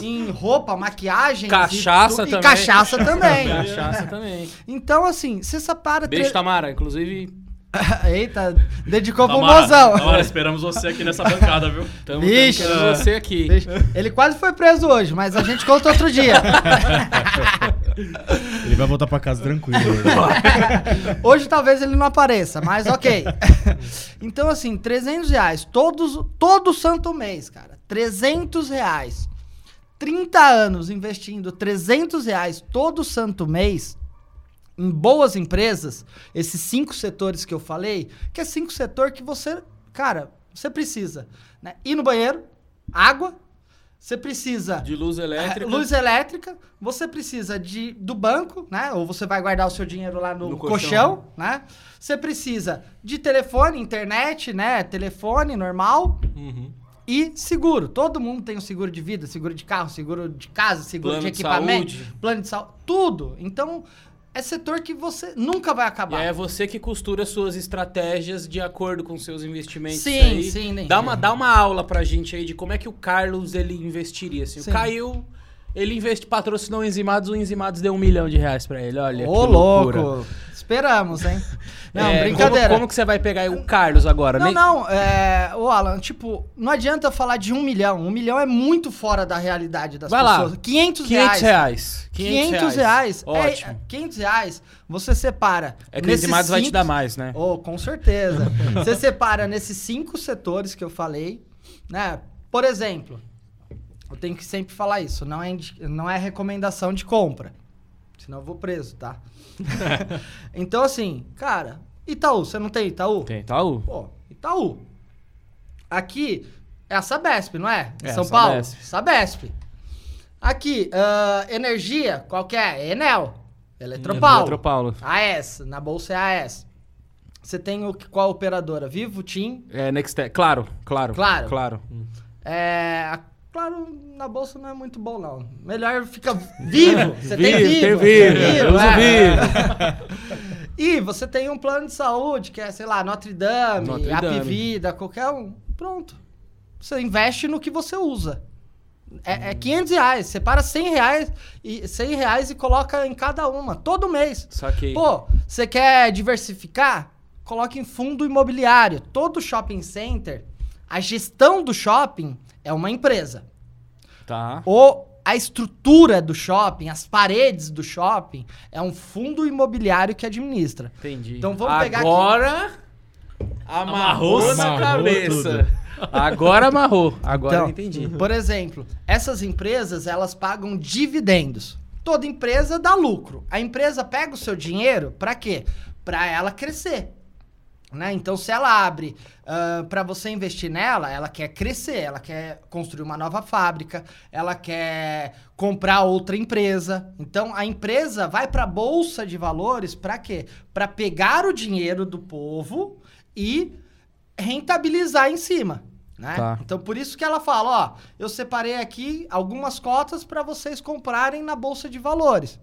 em roupa, maquiagem. Cachaça e, também. E cachaça também. Cachaça também. Então, assim, você separa... Beijo, tre- Tamara. Inclusive, Eita, dedicou pro mozão. Tamara, esperamos você aqui nessa bancada, viu? tamo, Vixe. tamo você aqui. Deixa- Ele quase foi preso hoje, mas a gente conta outro dia. Ele vai voltar pra casa tranquilo. Hoje talvez ele não apareça, mas ok. então, assim, 300 reais todos, todo santo mês, cara. 300 reais. 30 anos investindo 300 reais todo santo mês em boas empresas, esses cinco setores que eu falei, que é cinco setor que você, cara, você precisa né? ir no banheiro, água, você precisa De luz elétrica. é, Luz elétrica, você precisa de, do banco, né? Ou você vai guardar o seu dinheiro lá no, No colchão. colchão. né? Você precisa de telefone, internet, né? Telefone normal Uhum. e seguro. Todo mundo tem um seguro de vida, seguro de carro, seguro de casa, seguro Plano de de equipamento, saúde. plano de saúde, tudo. Então, é setor que você nunca vai E acabar. é você que costura suas estratégias de acordo com seus investimentos. Sim, aí. sim, nem- Dá uma, dá uma aula pra gente aí de como é que o Carlos ele investiria. Assim, Sim. o Caio, ele investe, patrocinou o Enzimados, o Enzimados deu um milhão de reais pra ele. Olha, Ô, que loucura. Esperamos, hein? Não, É, brincadeira. Como, como que você vai pegar o Carlos agora? Não, Nem- não, é, o Alan, tipo, não adianta falar de um milhão. Um milhão é muito fora da realidade das Vai lá. pessoas. 500 500 reais. reais. 500 reais. Ótimo. É, 500 reais, você separa. É, que nesses Enzimados vai te cinco- dar mais, né? Oh, com certeza. você separa nesses cinco setores que eu falei, né? Por exemplo, eu tenho que sempre falar isso, não é, não é recomendação de compra. Senão eu vou preso, tá? então, assim, cara, Itaú, você não tem Itaú? Tem Itaú? Pô, Itaú. Aqui é a Sabesp, não é? Em É, São a Paulo? Sabesp. Sabesp. Aqui, ah, energia, qual que é? Enel. Eletropaulo. Eletropaulo. AES, na bolsa é AES. Você tem o, qual operadora? Vivo, TIM. É, Nextel. Claro, claro. Claro. Claro. É, claro, na bolsa não é muito bom, não. Melhor fica vivo. Você tem Vivo, vivo. tem vivo, uso é. E você tem um plano de saúde, que é, sei lá, Notre Dame, Notre Dame. Apivida, qualquer um. Pronto. Você investe no que você usa. É, é 500 reais. Separa 100 reais, e, 100 reais e coloca em cada uma, todo mês. Saquei. Pô, você quer diversificar? Coloque em fundo imobiliário. Todo shopping center, a gestão do shopping é uma empresa. Tá. O, a estrutura do shopping, as paredes do shopping, é um fundo imobiliário que administra. Entendi. Então vamos pegar Agora amarrou, Amarrou na cabeça. Agora amarrou. Agora Então, entendi. Por exemplo, essas empresas, elas pagam dividendos. Toda empresa dá lucro. A empresa pega o seu dinheiro para quê? Para ela crescer. Né? Então, se ela abre para você investir nela, ela quer crescer, ela quer construir uma nova fábrica, ela quer comprar outra empresa. Então, a empresa vai para a bolsa de valores para quê? Para pegar o dinheiro do povo e rentabilizar em cima. Né? Tá. Então, por isso que ela fala: ó, eu separei aqui algumas cotas para vocês comprarem na bolsa de valores.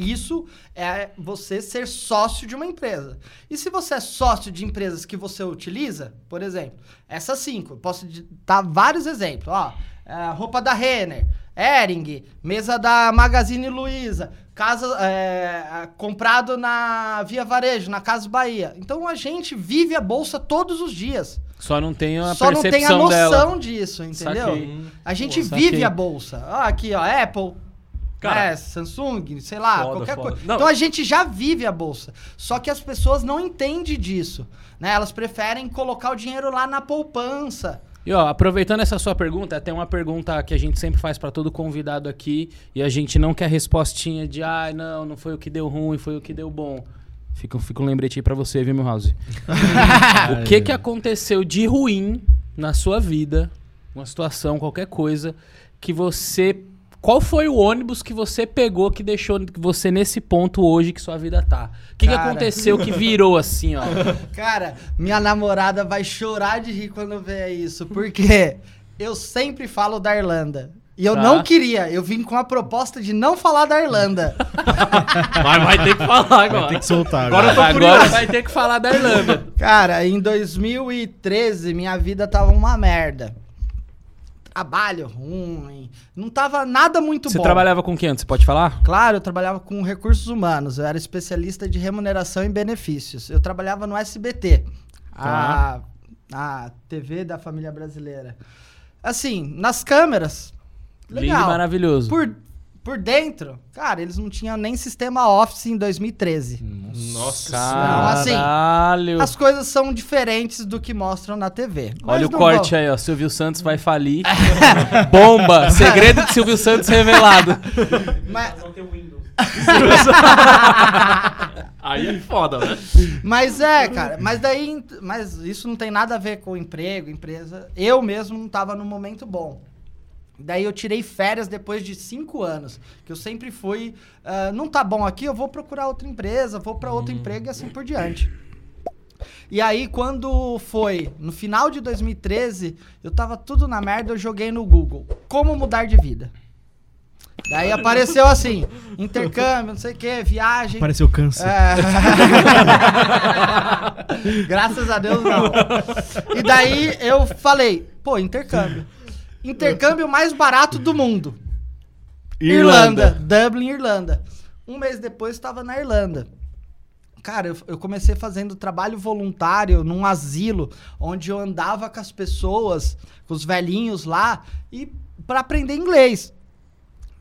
Isso é você ser sócio de uma empresa. E se você é sócio de empresas que você utiliza, por exemplo, essas cinco, eu posso dar vários exemplos. Ó, é, roupa da Renner, Ering, mesa da Magazine Luiza, casa é, comprado na Via Varejo, na Casa Bahia. Então a gente vive a bolsa todos os dias. Só não tem a Só não tem a noção dela. disso, entendeu? Saquei. A gente Pô, vive a bolsa. Ó, aqui, ó, Apple, Cara, é, Samsung, sei lá, foda, qualquer foda. coisa. Não. Então a gente já vive a bolsa. Só que as pessoas não entendem disso. Né? Elas preferem colocar o dinheiro lá na poupança. E ó, aproveitando essa sua pergunta, tem uma pergunta que a gente sempre faz pra todo convidado aqui e a gente não quer respostinha de ah, não, não foi o que deu ruim, foi o que deu bom. Fica, fica um lembrete aí pra você, viu, meu house? o que que aconteceu de ruim na sua vida, uma situação, qualquer coisa, que você. Qual foi o ônibus que você pegou que deixou você nesse ponto hoje que sua vida tá? O que, que aconteceu que virou assim, ó? Cara, minha namorada vai chorar de rir quando ver isso. Porque eu sempre falo da Irlanda. E eu Tá. não queria. Eu vim com a proposta de não falar da Irlanda. Vai, vai ter que falar agora. Tem que soltar Agora agora. eu tô Agora vai ter que falar da Irlanda. Cara, em 2013 minha vida tava uma merda. Trabalho ruim. Não tava nada muito Você bom. trabalhava com quem? Você pode falar? Claro, eu trabalhava com recursos humanos. Eu era especialista de remuneração e benefícios. Eu trabalhava no SBT, a, a TV da família brasileira. Assim, nas câmeras. Lindo e Legal. maravilhoso. Por, por dentro, cara, eles não tinham nem sistema Office em 2013. Nossa Não, assim, Caralho. As coisas são diferentes do que mostram na TV. Olha o não corte vou- aí, ó. Silvio Santos vai falir. Bomba! Segredo de Silvio Santos revelado. Mas, Aí é foda, né? Mas é, cara, mas daí. Mas isso não tem nada a ver com emprego, empresa. Eu mesmo não tava num momento bom. Daí eu tirei férias depois de cinco anos. Que eu sempre fui. ah, não tá bom aqui, eu vou procurar outra empresa, vou pra outro emprego e assim por diante. E aí, quando foi no final de 2013, eu tava tudo na merda, eu joguei no Google. Como mudar de vida? Daí apareceu assim: intercâmbio, não sei o que, viagem. Pareceu câncer. É. Graças a Deus, não. E daí eu falei, pô, intercâmbio. Intercâmbio mais barato do mundo. Irlanda. Dublin, Irlanda. Um mês depois estava na Irlanda. Cara, eu, eu comecei fazendo trabalho voluntário num asilo, onde eu andava com as pessoas, com os velhinhos lá, e para aprender inglês.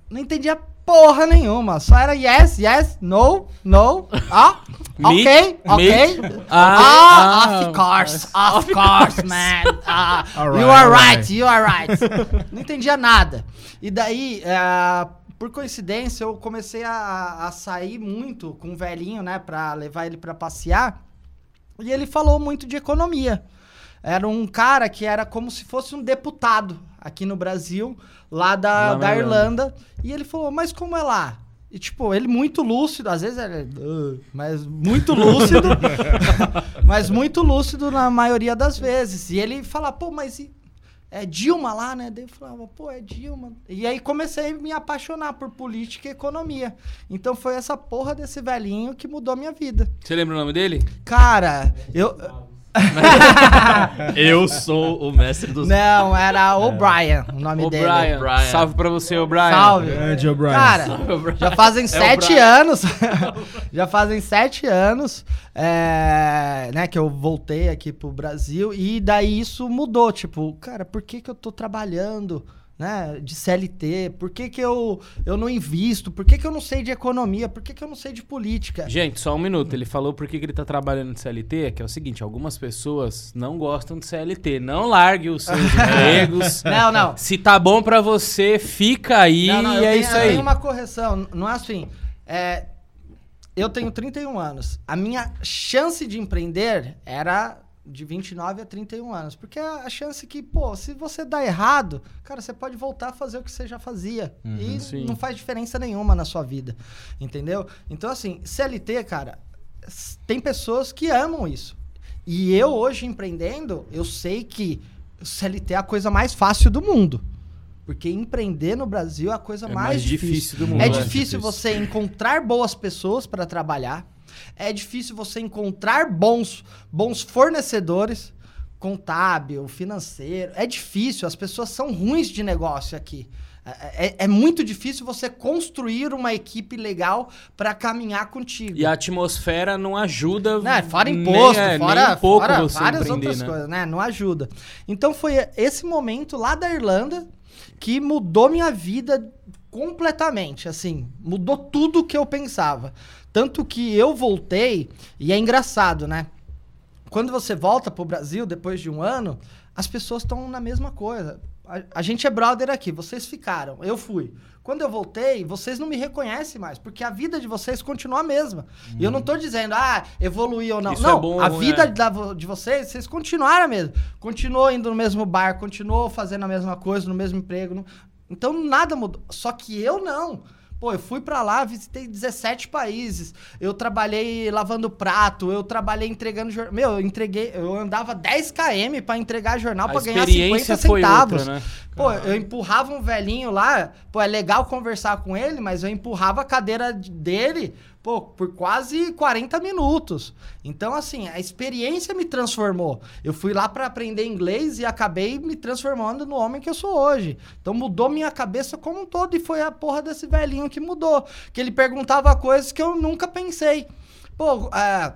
Não entendia porra nenhuma, só era yes, yes, no, no, ah, Me- ok, ok. me- Ah, ah, of course, of course, man. Ah, Alright, you are alright. right, you are right. Não entendia nada. E daí, eh, por coincidência, eu comecei a, a sair muito com o velhinho, né, pra levar ele pra passear. E ele falou muito de economia. Era um cara que era como se fosse um deputado aqui no Brasil, lá da, Lá da Irlanda. Irlanda. E ele falou, mas como é lá? E, tipo, ele muito lúcido, às vezes ele... Mas muito lúcido. mas muito lúcido na maioria das vezes. E ele fala, pô, mas e, é Dilma lá, né? Daí eu falava, pô, é Dilma. E aí comecei a me apaixonar por política e economia. Então foi essa porra desse velhinho que mudou a minha vida. Você lembra o nome dele? Cara, eu... Eu sou o mestre dos. Não, era O'Brien o nome Ô, dele. Brian. Brian. Salve pra você, ô Brian. Salve. Grande O'Brien. Cara, já fazem sete Brian. anos. já fazem sete anos é, né, que eu voltei aqui pro Brasil. E daí isso mudou. Tipo, cara, por que, que eu tô trabalhando né, de CLT? Por que, que eu, eu não invisto? Por que, que eu não sei de economia? Por que, que eu não sei de política? Gente, só um minuto. Ele falou por que, que ele tá trabalhando de CLT, que é o seguinte, algumas pessoas não gostam de CLT. Não largue os seus empregos. Não, não. Se tá bom para você, fica aí não, não, e é tenho, isso aí. Tem uma correção. Não é assim. É, eu tenho 31 anos. A minha chance de empreender era de 29 a 31 anos. Porque é a chance que, pô, se você dá errado, cara, você pode voltar a fazer o que você já fazia. Uhum, e sim. não faz diferença nenhuma na sua vida. Entendeu? Então, assim, CLT, cara, tem pessoas que amam isso. E eu, hoje, empreendendo, eu sei que CLT é a coisa mais fácil do mundo. Porque empreender no Brasil é a coisa é mais, mais difícil. difícil do mundo. É, é difícil, difícil você encontrar boas pessoas para trabalhar é difícil você encontrar bons, bons fornecedores, contábil, financeiro. É difícil, as pessoas são ruins de negócio aqui. É, é, é, muito difícil você construir uma equipe legal para caminhar contigo. E a atmosfera não ajuda. Né? Fora imposto, nem, é, fora, nem um pouco fora várias outras né? coisas, né? Não ajuda. Então foi esse momento lá da Irlanda que mudou minha vida completamente, assim, mudou tudo que eu pensava. Tanto que eu voltei, e é engraçado, né? Quando você volta pro Brasil depois de um ano, as pessoas estão na mesma coisa. A, a, gente é brother aqui, vocês ficaram, eu fui. Quando eu voltei, vocês não me reconhecem mais, porque a vida de vocês continua a mesma. Hum. E eu não tô dizendo, ah, evoluir ou não. Isso não, é bom, a vida é. da, de vocês, vocês continuaram a mesma. Continuou indo no mesmo bar, continuou fazendo a mesma coisa, no mesmo emprego. No... Então nada mudou. Só que eu não. Pô, eu fui para lá, visitei 17 países. Eu trabalhei lavando prato, eu trabalhei entregando jornal. Meu, eu entreguei, eu andava 10 km para entregar jornal para ganhar 50 centavos. Outra, né? Pô, eu empurrava um velhinho lá, pô, é legal conversar com ele, mas eu empurrava a cadeira dele pô, por quase 40 minutos. Então, assim, a experiência me transformou. Eu fui lá para aprender inglês e acabei me transformando no homem que eu sou hoje. Então, mudou minha cabeça como um todo e foi a porra desse velhinho que mudou. Que ele perguntava coisas que eu nunca pensei. Pô, é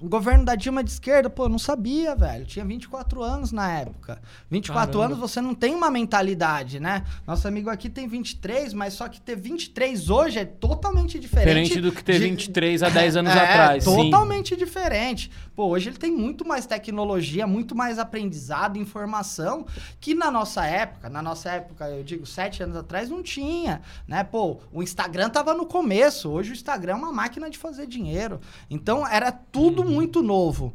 o governo da Dilma de esquerda, pô, não sabia, velho. Tinha 24 anos na época. 24 Caramba. anos você não tem uma mentalidade, né? Nosso amigo aqui tem 23, mas só que ter 23 hoje é totalmente diferente. Diferente do que ter de... 23 há 10 anos é, atrás. Totalmente sim. diferente. Pô, hoje ele tem muito mais tecnologia, muito mais aprendizado, informação, que na nossa época, na nossa época, eu digo, 7 anos atrás, não tinha, né? Pô, o Instagram tava no começo. Hoje o Instagram é uma máquina de fazer dinheiro. Então era tudo muito novo.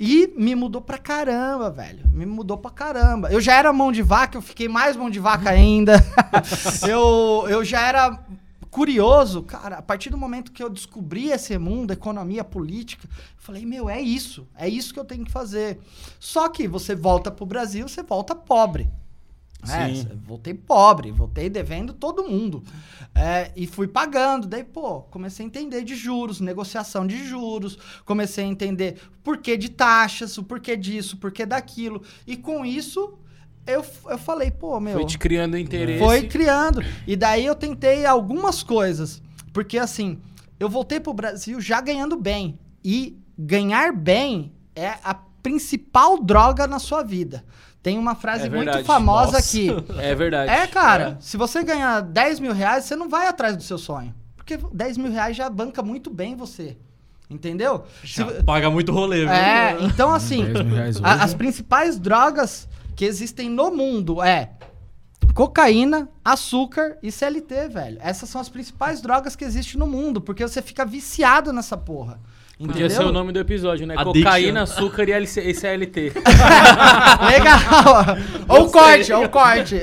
E me mudou pra caramba, velho. Me mudou pra caramba. Eu já era mão de vaca, eu fiquei mais mão de vaca ainda. eu, eu já era curioso, cara. A partir do momento que eu descobri esse mundo, economia, política, eu falei, meu, é isso. É isso que eu tenho que fazer. Só que você volta pro Brasil, você volta pobre. É, voltei pobre, voltei devendo todo mundo. É, e fui pagando. Daí, pô, comecei a entender de juros, negociação de juros, comecei a entender porquê de taxas, o porquê disso, o porquê daquilo. E com isso, eu, eu falei, pô, meu. Foi te criando interesse. Foi criando. E daí eu tentei algumas coisas. Porque assim, eu voltei pro Brasil já ganhando bem. E ganhar bem é a principal droga na sua vida. Tem uma frase é muito famosa Nossa. que. É verdade. É, cara. É. Se você ganhar 10 mil reais, você não vai atrás do seu sonho. Porque 10 mil reais já banca muito bem você. Entendeu? Já Se... paga muito rolê, viu? É, então assim, a, as principais drogas que existem no mundo é cocaína, açúcar e CLT, velho. Essas são as principais drogas que existem no mundo, porque você fica viciado nessa porra. Podia ser o nome do episódio, né? Addiction. Cocaína, açúcar e CLT. Legal! Ou corte, ou corte.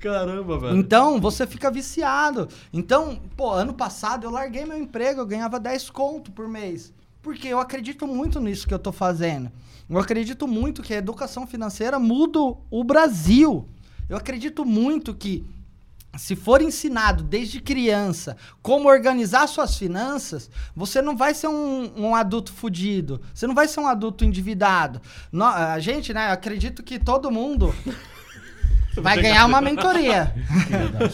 Caramba, velho. Então, você fica viciado. Então, pô, ano passado eu larguei meu emprego, eu ganhava 10 conto por mês. Porque eu acredito muito nisso que eu tô fazendo. Eu acredito muito que a educação financeira muda o Brasil. Eu acredito muito que se for ensinado desde criança como organizar suas finanças, você não vai ser um, um adulto fudido. Você não vai ser um adulto endividado. No, a gente, né? Acredito que todo mundo vai ganhar uma mentoria.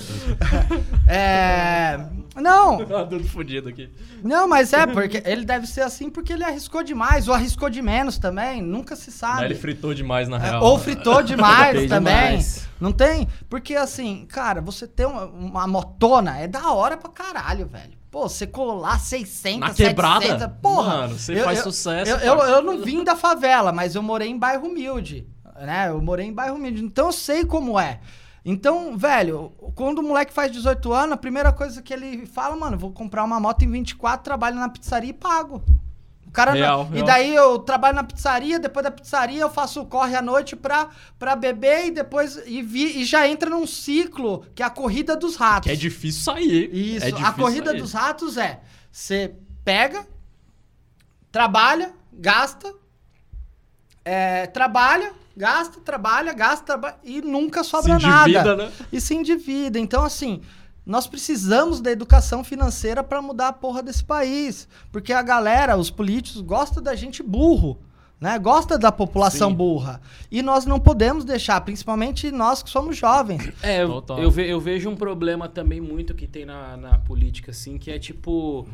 é, Não. Tá tudo fodido aqui. Não, mas é, porque ele deve ser assim porque ele arriscou demais, ou arriscou de menos também, nunca se sabe. Aí ele fritou demais, na É, real. Ou fritou demais também. demais. Não tem? Porque assim, cara, você ter uma, uma motona é da hora pra caralho, velho. Pô, você colar 600, Na quebrada? 700, porra. Mano, você faz sucesso, Eu, eu, eu não vim da favela, mas eu morei em bairro humilde, né? Eu morei em bairro humilde, então eu sei como é. Então, velho, quando o moleque faz 18 anos, a primeira coisa que ele fala, mano, vou comprar uma moto em 24, trabalho na pizzaria e pago. O cara não- Real, E real. daí eu trabalho na pizzaria, depois da pizzaria eu faço o corre à noite pra, pra beber e depois e, vi- e já entra num ciclo que é a corrida dos ratos. Que é difícil sair. Isso, é difícil a corrida sair. dos ratos é: você pega, trabalha, gasta, é, trabalha, gasta, trabalha, gasta, trabalha, e nunca sobra Se endivida, nada. né? E se endivida. Então, assim, nós precisamos da educação financeira para mudar a porra desse país. Porque a galera, os políticos, gostam da gente burro. Né? Gosta da população Sim. burra. E nós não podemos deixar, principalmente nós que somos jovens. É, eu, eu, ve- eu vejo um problema também muito que tem na, na política, assim, que é tipo.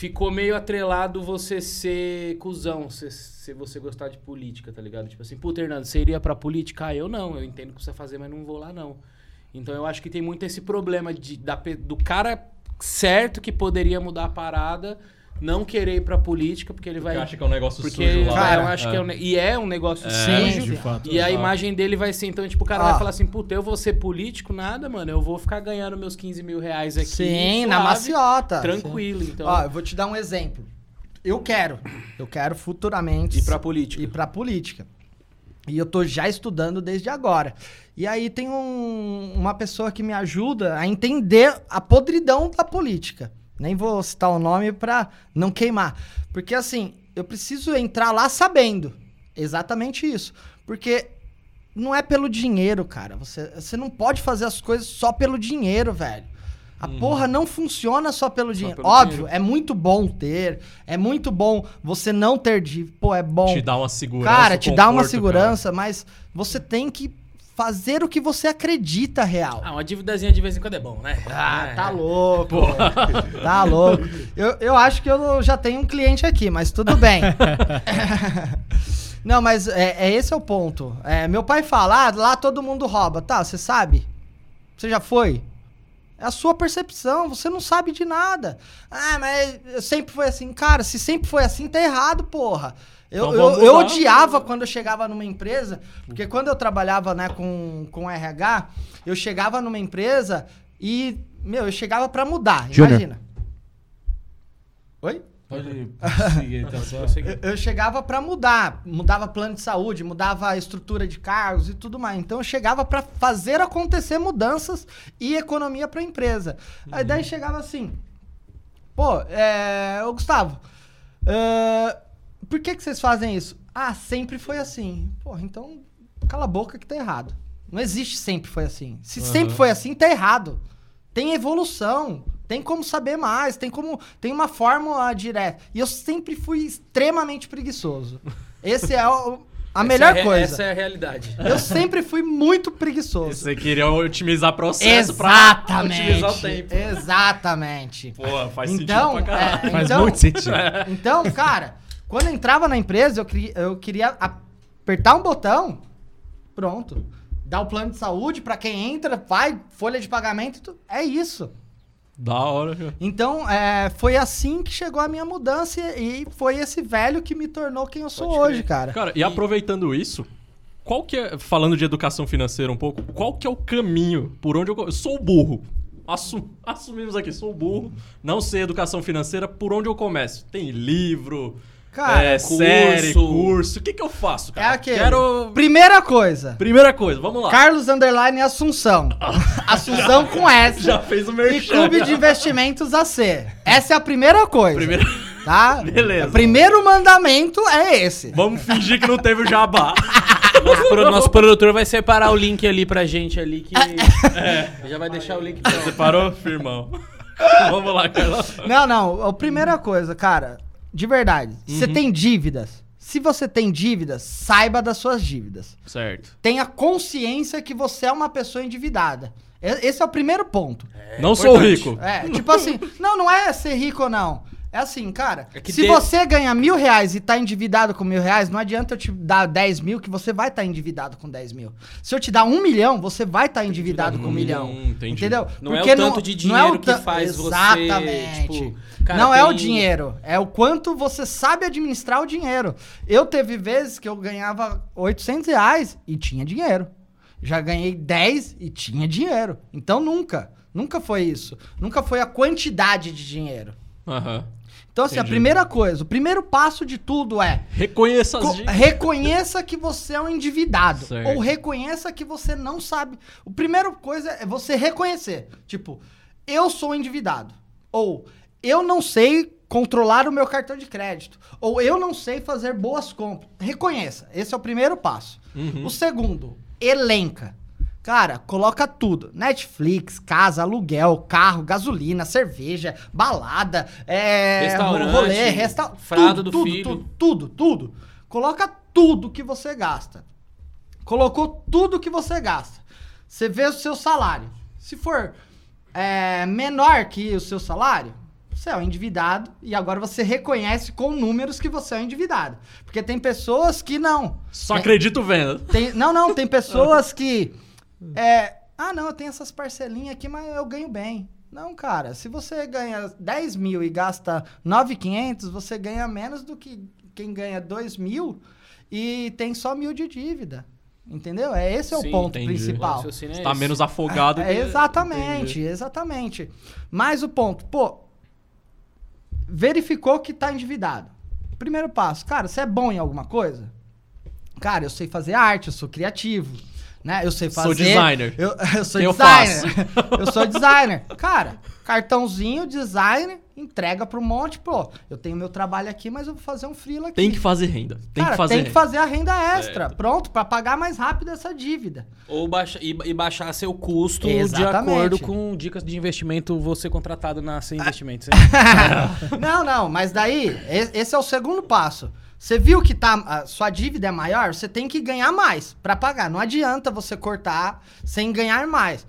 Ficou meio atrelado você ser cuzão, se, se você gostar de política, tá ligado? Tipo assim, puta, Hernando, você iria pra política? Ah, eu não, eu entendo o que você fazer, mas não vou lá, não. Então eu acho que tem muito esse problema de, da do cara certo que poderia mudar a parada, não querer ir pra política, porque ele vai. Porque acha que é um negócio Porque, sujo lá. cara, eu É. acho que é um, ne- E é um negócio Sim, sujo. de fato. E a imagem dele vai ser, então, tipo, o cara Ó. vai falar assim, puta, eu vou ser político, nada, mano. Eu vou ficar ganhando meus 15 mil reais aqui. Sim, na suave, maciota. Tranquilo, então. Ó, eu vou te dar um exemplo. Eu quero. Eu quero futuramente ir pra política. ir pra política. E eu tô já estudando desde agora. E aí tem um- uma pessoa que me ajuda a entender a podridão da política. Nem vou citar o nome pra não queimar. Porque assim, eu preciso entrar lá sabendo exatamente isso. Porque não é pelo dinheiro, cara. Você, você não pode fazer as coisas só pelo dinheiro, velho. A porra não funciona só pelo dinheiro. pelo Óbvio, dinheiro. é muito bom ter. É muito bom você não ter dívida. Pô, é bom. Te dá uma segurança. Cara, te dá uma conforto, segurança, mas você tem que fazer o que você acredita real. Ah, uma dívidazinha de vez em quando é bom, né? Ah, É. tá louco. Tá louco. Eu, eu acho que eu já tenho um cliente aqui, mas tudo bem. Não, mas é, é esse é o ponto. É, meu pai fala, ah, lá todo mundo rouba. Tá, você sabe? Você já foi? É a sua percepção, você não sabe de nada. Ah, mas sempre foi assim. Cara, se sempre foi assim, tá errado, porra. Eu, Então eu, eu odiava quando eu chegava numa empresa, porque quando eu trabalhava né, com, com RH, eu chegava numa empresa e, meu, eu chegava pra mudar, Júnior. imagina. Oi? Pode seguir, então, só. Eu, eu chegava pra mudar, mudava plano de saúde, mudava a estrutura de cargos e tudo mais. Então eu chegava pra fazer acontecer mudanças e economia pra empresa. Aí daí chegava assim, pô, é, ô Gustavo, é, por que que vocês fazem isso? Ah, sempre foi assim. Porra, então cala a boca que tá errado. Não existe sempre foi assim. Se sempre foi assim, tá errado. Tem evolução. Tem como saber mais, tem como. Tem uma fórmula direta. E eu sempre fui extremamente preguiçoso. Esse é o- a Essa melhor é a- coisa. Essa é a realidade. Eu sempre fui muito preguiçoso. Você queria otimizar processo Exatamente. pra otimizar o tempo. Exatamente. Pô, faz Então, sentido pra caralho. é, Faz então, muito sentido. Então, cara, quando eu entrava na empresa, eu queria, eu queria apertar um botão, pronto. Dar o plano de saúde pra quem entra, vai, folha de pagamento, tu- é isso. Da hora. cara. Então, é, foi assim que chegou a minha mudança e foi esse velho que me tornou quem eu sou Pode crer. hoje, cara. Cara, e aproveitando isso, qual que é, falando de educação financeira um pouco, qual que é o caminho por onde eu, eu sou burro? Assu- assumimos aqui, sou burro, não sei educação financeira, por onde eu começo? Tem livro, Cara, é, curso. série, curso, o que que eu faço, É cara? aquele. Quero... Primeira coisa. Primeira coisa, vamos lá. Carlos Underline Assunção. Assunção com S. Já fez o E merchan. Clube de Investimentos AC. Essa é a primeira coisa. Primeira... Tá? Beleza. O primeiro mandamento é esse. Vamos fingir que não teve o jabá. Nosso, pro- nosso produtor vai separar o link ali pra gente ali que. Já vai deixar o link pra Você parou? Firmão. Vamos lá, Carlos. Não, não. A primeira coisa, cara, de verdade. Você Uhum. tem dívidas. Se você tem dívidas, saiba das suas dívidas. Certo. Tenha consciência que você é uma pessoa endividada. Esse é o primeiro ponto. É, não sou rico. É, tipo assim, não, não é ser rico ou não. É assim, cara, é se de... você ganha mil reais e tá endividado com mil reais, não adianta eu te dar 10 mil que você vai estar tá endividado com 10 mil. Se eu te dar um milhão, você vai estar tá endividado com um milhão. Entendi. Entendeu? Não Porque é o tanto não, de dinheiro não é que faz Exatamente. você... Tipo, cara, não tem... é o dinheiro, é o quanto você sabe administrar o dinheiro. Eu teve vezes que eu ganhava 800 reais e tinha dinheiro. Já ganhei 10 e tinha dinheiro. Então nunca, nunca foi isso. Nunca foi a quantidade de dinheiro. Aham. Uhum. Então, assim, Entendi. a primeira coisa, o primeiro passo de tudo é. Reconheça as Reconheça que você é um endividado. Certo. Ou reconheça que você não sabe. O primeiro coisa é você reconhecer. Tipo, eu sou endividado. Ou eu não sei controlar o meu cartão de crédito. Ou eu não sei fazer boas compras. Reconheça. Esse é o primeiro passo. Uhum. O segundo, elenca. Cara, coloca tudo. Netflix, casa, aluguel, carro, gasolina, cerveja, balada, é, restaurante, rolê, resta... tudo, do tudo, filho. Tudo, tudo, tudo. Coloca tudo que você gasta. Colocou tudo que você gasta. Você vê o seu salário. Se for é, menor que o seu salário, você é um endividado e agora você reconhece com números que você é um endividado. Porque tem pessoas que não. Só tem, acredito vendo. Tem, não, não, tem pessoas que é, ah, não, eu tenho essas parcelinhas aqui, mas eu ganho bem. Não, cara, se você ganha 10 mil e gasta 9,500, você ganha menos do que quem ganha 2 mil e tem só mil de dívida. Entendeu? É esse é o Sim, ponto entendi. principal. Você está menos afogado. É, exatamente, entendi. exatamente. Mas o ponto, pô, verificou que está endividado. Primeiro passo, cara, você é bom em alguma coisa? Cara, eu sei fazer arte, eu sou criativo né? Eu sei fazer. Sou designer. Eu, eu sou eu designer. eu sou designer. Cara, cartãozinho, designer, entrega para um monte, pô. Eu tenho meu trabalho aqui, mas eu vou fazer um freela aqui. Tem que fazer renda. Tem Cara, que fazer tem que fazer a renda extra. Pronto, para pagar mais rápido essa dívida. Ou baixa, e, e baixar seu custo Exatamente. de acordo com dicas de investimento você contratado na Sem Investimentos. não, não, mas daí, esse é o segundo passo. Você viu que tá, a sua dívida é maior? Você tem que ganhar mais para pagar. Não adianta você cortar sem ganhar mais.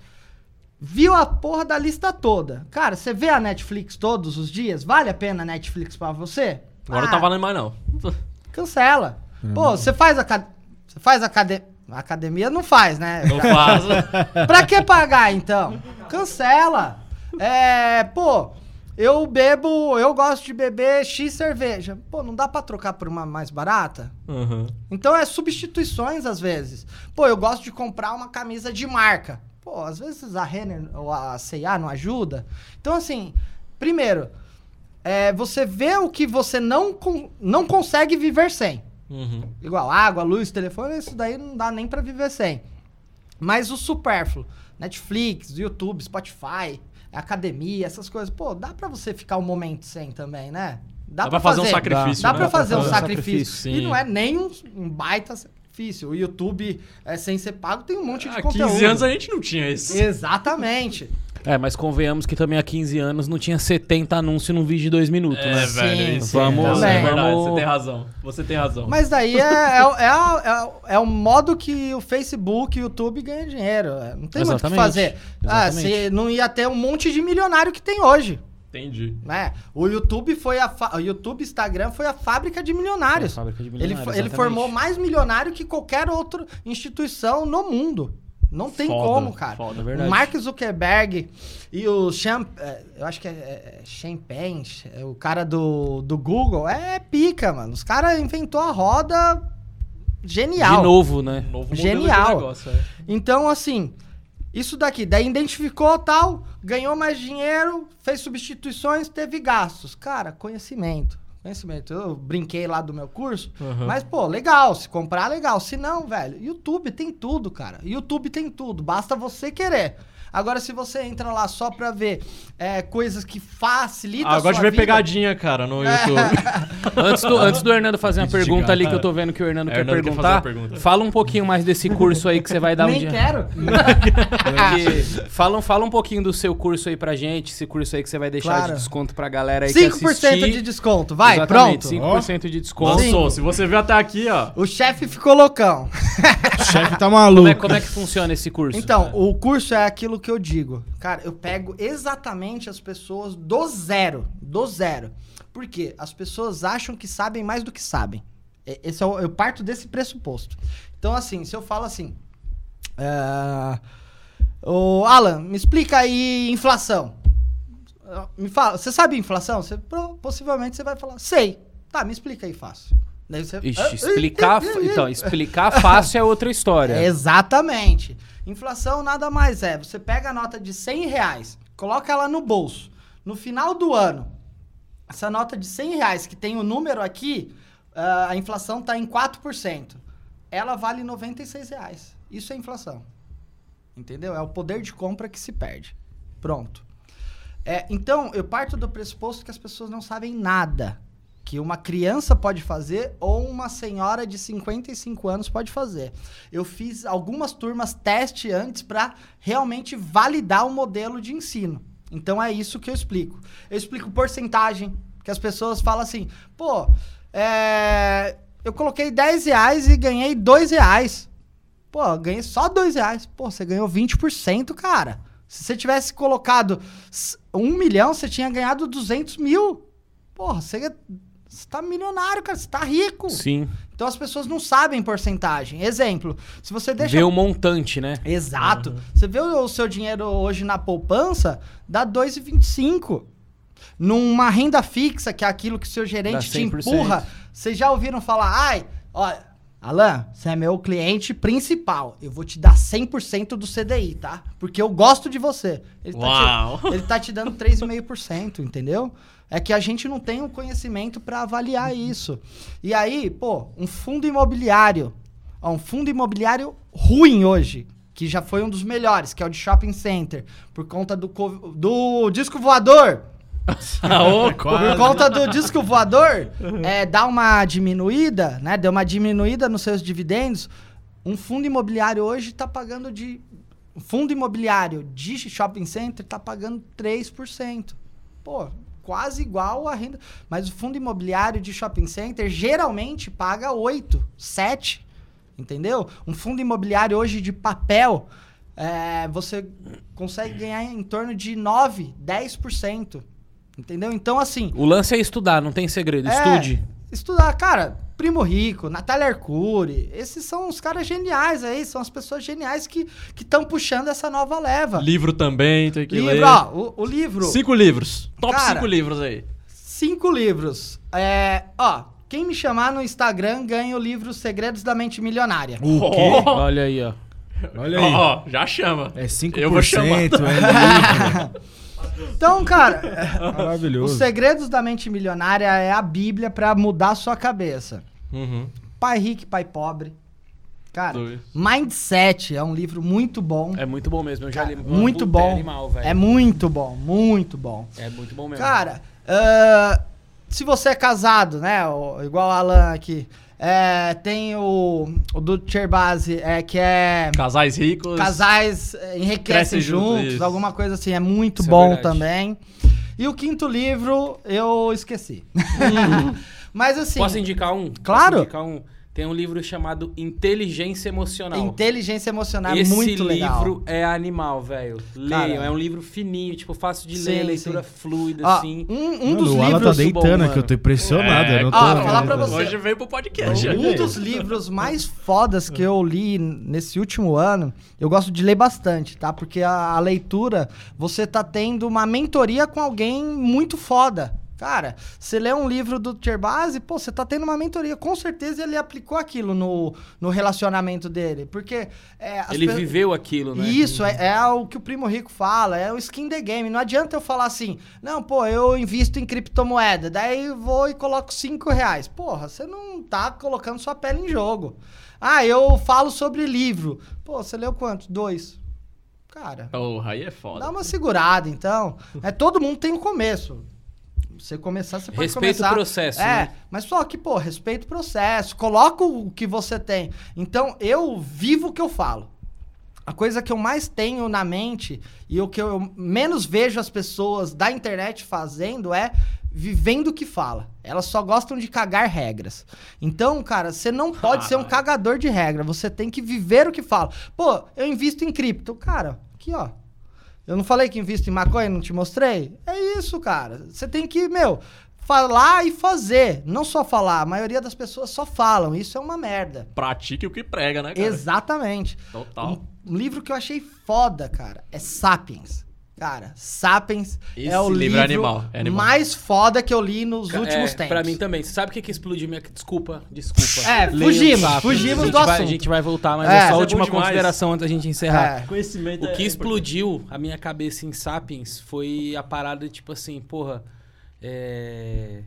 Viu a porra da lista toda. Cara, você vê a Netflix todos os dias? Vale a pena a Netflix para você? Agora ah, não tá valendo mais não. Cancela. Pô, você faz a você faz academia, academia não faz, né? Não faz. pra que pagar então? Cancela. É, pô, eu bebo, eu gosto de beber X cerveja. Pô, não dá pra trocar por uma mais barata? Uhum. Então é substituições às vezes. Pô, eu gosto de comprar uma camisa de marca. Pô, às vezes a Renner ou a C&A não ajuda. Então, assim, primeiro, é, você vê o que você não, não consegue viver sem. Uhum. Igual água, luz, telefone, isso daí não dá nem para viver sem. Mas o supérfluo, Netflix, YouTube, Spotify, academia, essas coisas. Pô, dá pra você ficar um momento sem também, né? Dá, dá pra fazer, fazer um sacrifício. Dá, né? dá pra fazer um sacrifício. sacrifício e não é nem um, um baita sacrifício. O YouTube, é, sem ser pago, tem um monte de Há conteúdo. Há 15 anos a gente não tinha isso. Exatamente. É, mas convenhamos que também há 15 anos não tinha 70 anúncios num vídeo de 2 minutos, é, né? velho, sim, vamos, sim, é verdade, você tem razão. Você tem razão. Mas daí é, é, é, é, o modo que o Facebook e o YouTube ganham dinheiro. Não tem Exatamente. muito o que fazer. Ah, você não ia ter um monte de milionário que tem hoje. Entendi. Né? O YouTube foi a fa... o YouTube Instagram foi a fábrica de milionários. Fábrica de milionários ele, ele formou mais milionário que qualquer outra instituição no mundo. Não tem foda, como, cara. Foda, verdade. O Mark Zuckerberg e o Champ, é, eu acho que é, é, é Champagne, é o cara do, do Google, é pica, mano. Os caras inventou a roda genial. De novo, né? Novo genial. Negócio, é. Então, assim, isso daqui, daí identificou tal, ganhou mais dinheiro, fez substituições, teve gastos. Cara, conhecimento. Conhecimento. Eu brinquei lá do meu curso, uhum. mas, pô, legal. Se comprar, legal. Se não, velho, YouTube tem tudo, cara. YouTube tem tudo. Basta você querer. Agora, se você entra lá só pra ver é, coisas que facilitam ah, a sua de ver vida... pegadinha, cara, no YouTube. antes, do, antes do Hernando fazer uma pergunta ali, que eu tô vendo que o Hernando, quer Hernando perguntar, quer pergunta. fala um pouquinho mais desse curso aí que você vai dar Nem um dia. quero. fala, fala um pouquinho do seu curso aí pra gente, esse curso aí que você vai deixar claro. de desconto pra galera aí 5% de desconto, vai. Exatamente, pronto. 5% de desconto. Lançou. Se você viu até aqui, ó. O chefe ficou loucão. O chefe tá Como maluco. é, como é que funciona esse curso? Então, o curso é aquilo que eu digo. Cara, eu pego exatamente as pessoas do zero. Do zero. Por quê? As pessoas acham que sabem mais do que sabem. E- Esse é o- eu parto desse pressuposto. Então, assim, se eu falo assim. É... Ô, Alan, me explica aí inflação. Ah, Me fala, você sabe inflação? Você, possivelmente você vai falar, sei. Tá, me explica aí fácil. Daí você, Ixi, explicar, então, explicar fácil é outra história. É, Exatamente. Inflação nada mais é. Você pega a nota de 100 reais, coloca ela no bolso. No final do ano, essa nota de 100 reais que tem o número aqui, ah, a inflação está em 4%. Ela vale 96 reais. Isso é inflação. Entendeu? É o poder de compra que se perde. Pronto. É, então, eu parto do pressuposto que as pessoas não sabem nada que uma criança pode fazer ou uma senhora de 55 anos pode fazer. Eu fiz algumas turmas teste antes para realmente validar o modelo de ensino. Então é isso que eu explico. Eu explico porcentagem, que as pessoas falam assim, pô, é, eu coloquei 10 reais e ganhei 2 reais. Pô, ganhei só 2 reais. Pô, você ganhou 20%, cara. Se você tivesse colocado s- um milhão, você tinha ganhado 200 mil. Porra, você, você tá milionário, cara. Você tá rico. Sim. Então as pessoas não sabem porcentagem. Exemplo, se você deixa. Vê o montante, né? Exato. Você vê o, seu dinheiro hoje na poupança, dá 2,25. Numa renda fixa, que é aquilo que o seu gerente Dá te 100%. empurra. Vocês já ouviram falar, ai, olha, Alan, você é meu cliente principal. Eu vou te dar 100% do CDI, tá? Porque eu gosto de você. Ele tá Uau. te, ele tá te dando 3,5%, entendeu? É que a gente não tem o conhecimento para avaliar isso. E aí, pô, um fundo imobiliário, ó, um fundo imobiliário ruim hoje, que já foi um dos melhores, que é o de shopping center, por conta do, do disco voador. Ô, Por conta do disco voador, é, dá uma diminuída, né? Deu uma diminuída nos seus dividendos. Um fundo imobiliário hoje tá pagando de. Um fundo imobiliário de shopping center tá pagando 3%. Pô, quase igual a renda. Mas o fundo imobiliário de shopping center geralmente paga 8, 7. Entendeu? Um fundo imobiliário hoje de papel, é, você consegue ganhar em torno de 9, 10%. Entendeu? Então, assim, O lance é estudar, não tem segredo. É, Estude. Estudar, cara, Primo Rico, Natália Arcuri, esses são os caras geniais aí, são as pessoas geniais que estão puxando essa nova leva. Livro também, tem que ler. livro, ó, o, o livro, Cinco livros. Top Cara, cinco livros aí. cinco livros. É, ó, quem me chamar no Instagram ganha o livro Segredos da Mente Milionária. O quê? Olha aí, ó. Olha aí. Ó, ó, já chama. É É 5%, Eu vou chamar. é. Então, cara, Os Maravilhoso. Segredos da Mente Milionária é a bíblia pra mudar a sua cabeça. Uhum. Pai rico e pai pobre. Cara, Dois. Mindset é um livro muito bom. É muito bom mesmo. Eu já li. muito Puta, bom. É animal, é muito bom, muito bom. É muito bom mesmo. Cara, ah, se você é casado, né? Igual o Alan aqui. é, tem o, o do Cherbase, é, que é Casais ricos. Casais é, Enriquecem juntos, isso. alguma coisa assim. É muito Isso é bom verdade. também. E o quinto livro, eu esqueci. Mas assim, Posso indicar um? Claro. Posso indicar um? Tem um livro chamado Inteligência Emocional. inteligência emocional é Esse muito legal. livro é animal, velho. Leiam, é um livro fininho, tipo, fácil de Sim, ler, leitura sim. fluida, Ó, assim. um, um Mano, dos o tá livros... deitando bom, aqui, eu tô impressionado. É, eu não tô... ó, falar pra você. Hoje veio pro podcast. Um dos livros mais fodas que eu li nesse último ano, eu gosto de ler bastante, tá? Porque a, a leitura, você tá tendo uma mentoria com alguém muito foda. Cara, você lê um livro do Cherbase, pô, você tá tendo uma mentoria. Com certeza ele aplicou aquilo no, no relacionamento dele. Porque. é, Ele pe- viveu aquilo, né? Isso, é, é o que o Primo Rico fala, é o skin the game. Não adianta eu falar assim, não, pô, eu invisto em criptomoeda, daí vou e coloco 5 reais. Porra, você não tá colocando sua pele em jogo. Ah, eu falo sobre livro. Pô, você leu quanto? Dois. Cara, Porra, aí é foda. dá uma segurada, então. É, todo mundo tem um começo. Você começar, você pode Respeita começar. o processo, É, né? mas só que, pô, respeita o processo. Coloca o que você tem. Então, eu vivo o que eu falo. A coisa que eu mais tenho na mente e o que eu menos vejo as pessoas da internet fazendo é vivendo o que fala. Elas só gostam de cagar regras. Então, cara, você não pode ser um cagador de regra. Você tem que viver o que fala. Pô, eu invisto em cripto. Cara, aqui, ó. Eu não falei que invisto em maconha, não te mostrei? É isso, cara. Você tem que, meu, falar e fazer. Não só falar. A maioria das pessoas só falam. Isso é uma merda. Pratique o que prega, né, cara? Exatamente. Total. Um, um livro que eu achei foda, cara, é Sapiens. Cara, Sapiens Esse é o livro livro, é animal, é animal. mais foda que eu li nos últimos é, tempos. Pra mim também. Você sabe o que, que explodiu minha. Desculpa, desculpa. É, fugimos, Sapiens. fugimos do vai, assunto. A gente vai voltar, mas É, é, só a é última demais. consideração antes da gente encerrar. É. Conhecimento O que é explodiu a minha cabeça em Sapiens foi a parada, tipo assim, porra. É.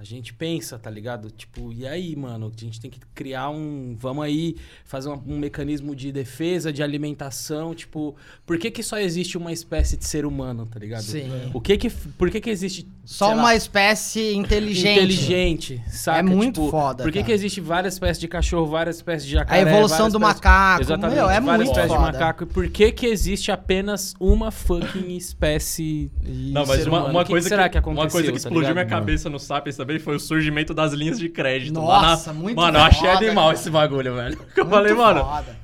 A gente pensa, tá ligado? Tipo, e aí, mano? A gente tem que criar um. Vamos aí fazer um, um mecanismo de defesa, de alimentação. Tipo, por que, que só existe uma espécie de ser humano, tá ligado? Sim. O que que. Por que, que existe. Só sei lá, uma espécie inteligente. inteligente, saca? É muito Tipo, foda, Por que, cara. que existe várias espécies de cachorro, várias espécies de A jacaré? evolução várias do espécies- macaco. Exatamente, Meu, é várias muito espécies foda. de macaco. E por que que existe apenas uma fucking espécie de Não, mas ser uma, uma O que coisa que será que, que aconteceu, uma coisa que tá explodiu ligado? minha cabeça no Sapiens também foi o surgimento das linhas de crédito. lá Nossa, na- muito Mano, eu achei animal cara. esse bagulho, velho. Eu Muito falei, mano, foda.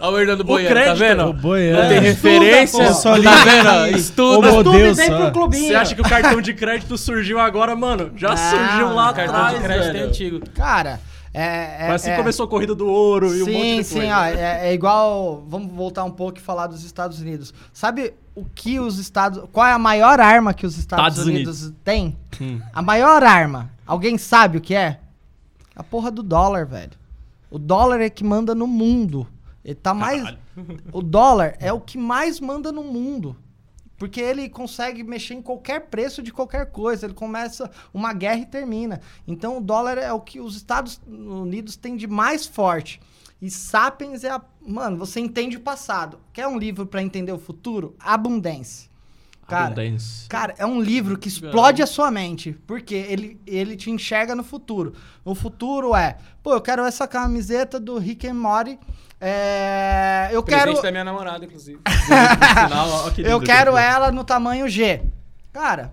Olha o Hernando Boiano, crédito, tá vendo? o Boiano. Não tem É. referência, Estuda, pô. Tá vendo? Estuda. Ô, meu Tudo Deus, vem só. pro clubinho. você acha que o cartão de crédito surgiu agora, mano? Já Não, surgiu lá não, Cartão atrás, de crédito é velho. antigo. Cara, é. é Foi assim é- começou a corrida do ouro e um monte Sim, de sim, coisa. ó, é, é igual. Vamos voltar um pouco e falar dos Estados Unidos. Sabe o que os Estados. Qual é a maior arma que os Estados, Estados Unidos, têm? Hum. A maior arma. Alguém sabe o que é? A porra do dólar, velho. O dólar é que manda no mundo. Ele tá mais. O dólar é o que mais manda no mundo. Porque ele consegue mexer em qualquer preço de qualquer coisa. Ele começa uma guerra e termina. Então o dólar é o que os Estados Unidos têm de mais forte. E Sapiens é a. Mano, você entende o passado. Quer um livro pra entender o futuro? Abundância. Cara. Cara, é um livro que explode a sua mente, porque ele, ele te enxerga no futuro. O futuro é, pô, eu quero essa camiseta do Rick and Morty, é, eu Presente quero, da minha namorada, inclusive. Final, ó, que eu quero que ela no tamanho G. Cara,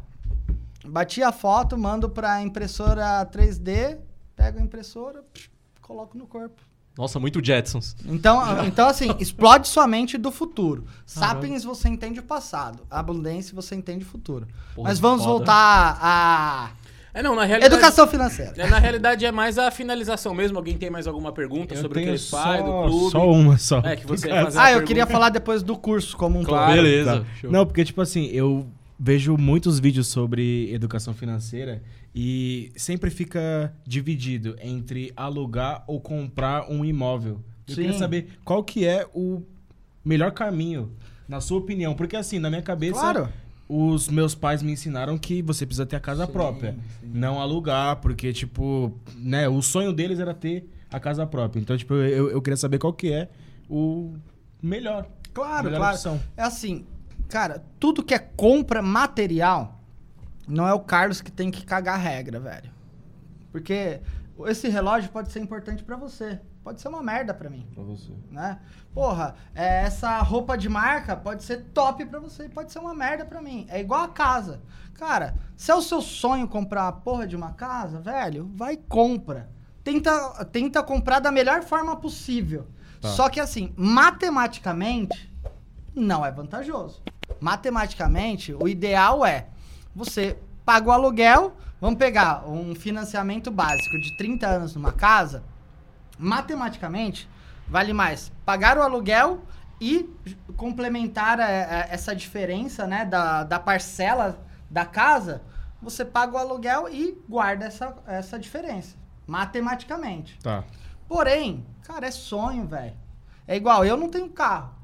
bati a foto, mando pra impressora 3D, pego a impressora, psh, coloco no corpo. Nossa, muito Jetsons. Então, então assim, explode sua mente do futuro. Sapiens você entende o passado. Abundância você entende o futuro. Porra, Mas vamos foda. voltar à É, não, na realidade... educação financeira. É, na realidade é mais a finalização mesmo. Alguém tem mais alguma pergunta Eu sobre o que eles fazem, do clube? só uma só. É, que você Cara, ia fazer Ah, a eu pergunta. queria falar depois do curso como um Claro. Beleza. Tá. Não, porque, tipo assim, eu vejo muitos vídeos sobre educação financeira e sempre fica dividido entre alugar ou comprar um imóvel. Eu Sim. queria saber qual que é o melhor caminho, na sua opinião. Porque, assim, na minha cabeça, Claro. os meus pais me ensinaram que você precisa ter a casa própria. Não alugar, porque, tipo, né, o sonho deles era ter a casa própria. Então, tipo, eu, eu queria saber qual que é o melhor. Claro, melhor claro. opção. É assim, cara, tudo que é compra material, não é o Carlos que tem que cagar a regra, velho. Porque esse relógio pode ser importante pra você, pode ser uma merda pra mim, Pra você. né? Porra, é, essa roupa de marca pode ser top pra você, pode ser uma merda pra mim. É igual a casa. Cara, se é o seu sonho comprar a porra de uma casa, velho, vai e compra. Tenta, tenta comprar da melhor forma possível. Tá. Só que assim, matematicamente, não é vantajoso. Matematicamente, o ideal é você paga o aluguel, vamos pegar um financiamento básico de 30 anos numa casa, matematicamente, vale mais pagar o aluguel e complementar a- a- essa diferença né, da, da parcela da casa, você paga o aluguel e guarda essa, essa diferença, matematicamente. Tá. Porém, cara, é sonho, velho. É igual, eu não tenho carro.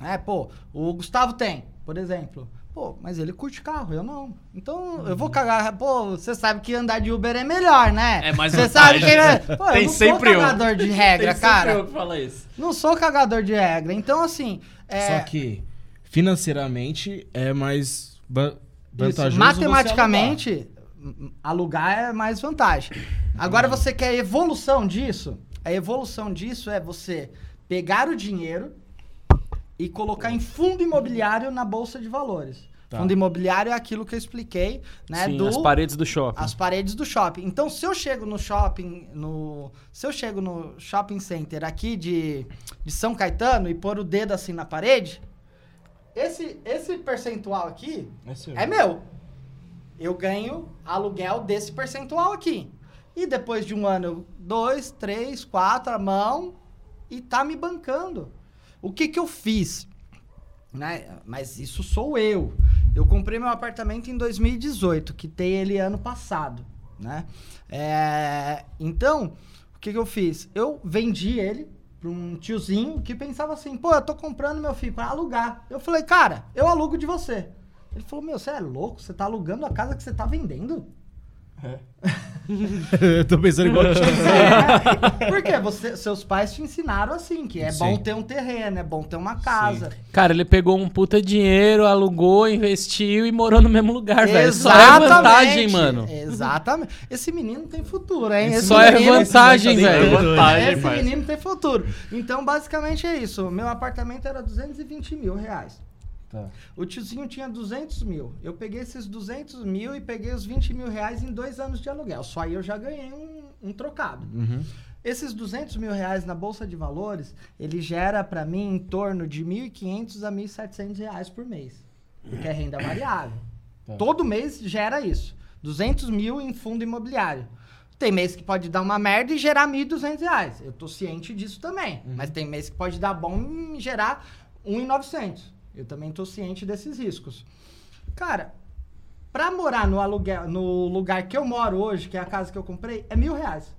É, pô, o Gustavo tem, por exemplo. Pô, mas ele curte carro, eu não. Então, eu vou cagar. Pô, você sabe que andar de Uber é melhor, né? É mais Você sabe que. é- Pô, eu Tem não sempre sou cagador de regra, Tem cara. sempre eu que fala isso. Não sou cagador de regra. Então, assim. É, Só que financeiramente é mais Isso, vantajoso. matematicamente, m- alugar é mais vantagem. Agora você quer evolução disso? A evolução disso é você pegar o dinheiro e colocar em fundo imobiliário na bolsa de valores. Tá. Fundo imobiliário é aquilo que eu expliquei, né? Sim, do, as paredes do shopping. As paredes do shopping. Então, se eu chego no shopping, no, se eu chego no shopping center aqui de, de São Caetano e pôr o dedo assim na parede, esse, esse percentual aqui é, é meu. Eu ganho aluguel desse percentual aqui. E depois de um ano, dois, três, quatro, a mão, e tá me bancando. O que que eu fiz? Né? Mas isso sou eu. Eu comprei meu apartamento em 2018, que tem ele ano passado, né? É, então, o que, que eu fiz? Eu vendi ele para um tiozinho que pensava assim, pô, eu tô comprando meu filho para alugar. Eu falei, cara, eu alugo de você. Ele falou, meu, você é louco? Você tá alugando a casa que você tá vendendo? É. eu tô pensando igual te é, Porque você, seus pais te ensinaram assim, que é Sim. bom ter um terreno, é bom ter uma casa. Sim. Cara, ele pegou um puta dinheiro, alugou, investiu e morou no mesmo lugar, velho. Só é vantagem, mano. Exatamente. Esse menino tem futuro, hein? Esse Só é vantagem, velho. Esse menino tem futuro. Então, basicamente é isso. Meu apartamento era 220 mil reais. Tá. O tiozinho tinha 200 mil. Eu peguei esses 200 mil e peguei os 20 mil reais em dois anos de aluguel. Só aí eu já ganhei um, um trocado. Uhum. Esses 200 mil reais na Bolsa de Valores, ele gera para mim em torno de 1.500 a 1.700 reais por mês. Porque é renda variável. Tá. Todo mês gera isso. 200 mil em fundo imobiliário. Tem mês que pode dar uma merda e gerar 1.200 reais. Eu tô ciente disso também. Uhum. Mas tem mês que pode dar bom e gerar 1.900. Eu também estou ciente desses riscos. Cara, para morar no aluguel, no lugar que eu moro hoje, que é a casa que eu comprei, é mil reais.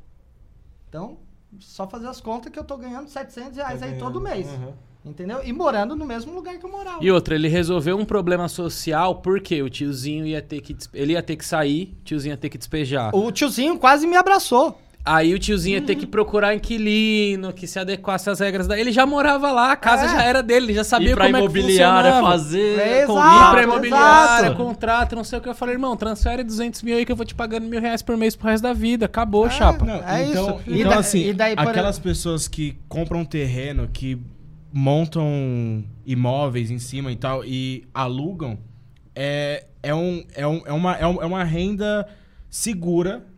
Então, só fazer as contas que eu tô ganhando 700 reais tá aí todo mês. Uhum. Entendeu? E morando no mesmo lugar que eu morava. E outra, ele resolveu um problema social porque o tiozinho ia ter que. Ele ia ter que sair, o tiozinho ia ter que despejar. O tiozinho quase me abraçou. Aí o tiozinho ia ter que procurar inquilino que se adequasse às regras da. Ele já morava lá, a casa é. já era dele, ele já sabia ir pra como imobiliária é que fazer. É, exato, ir pra imobiliária, exato. contrato, não sei o que. Eu falei, irmão, transfere 200 mil aí que eu vou te pagando mil reais por mês pro resto da vida. Acabou, é, chapa. Não, é então, isso. Então, da, assim, daí, aquelas por... pessoas que compram terreno, que montam imóveis em cima e tal e alugam, é, é, um, é, um, é, uma, é uma renda segura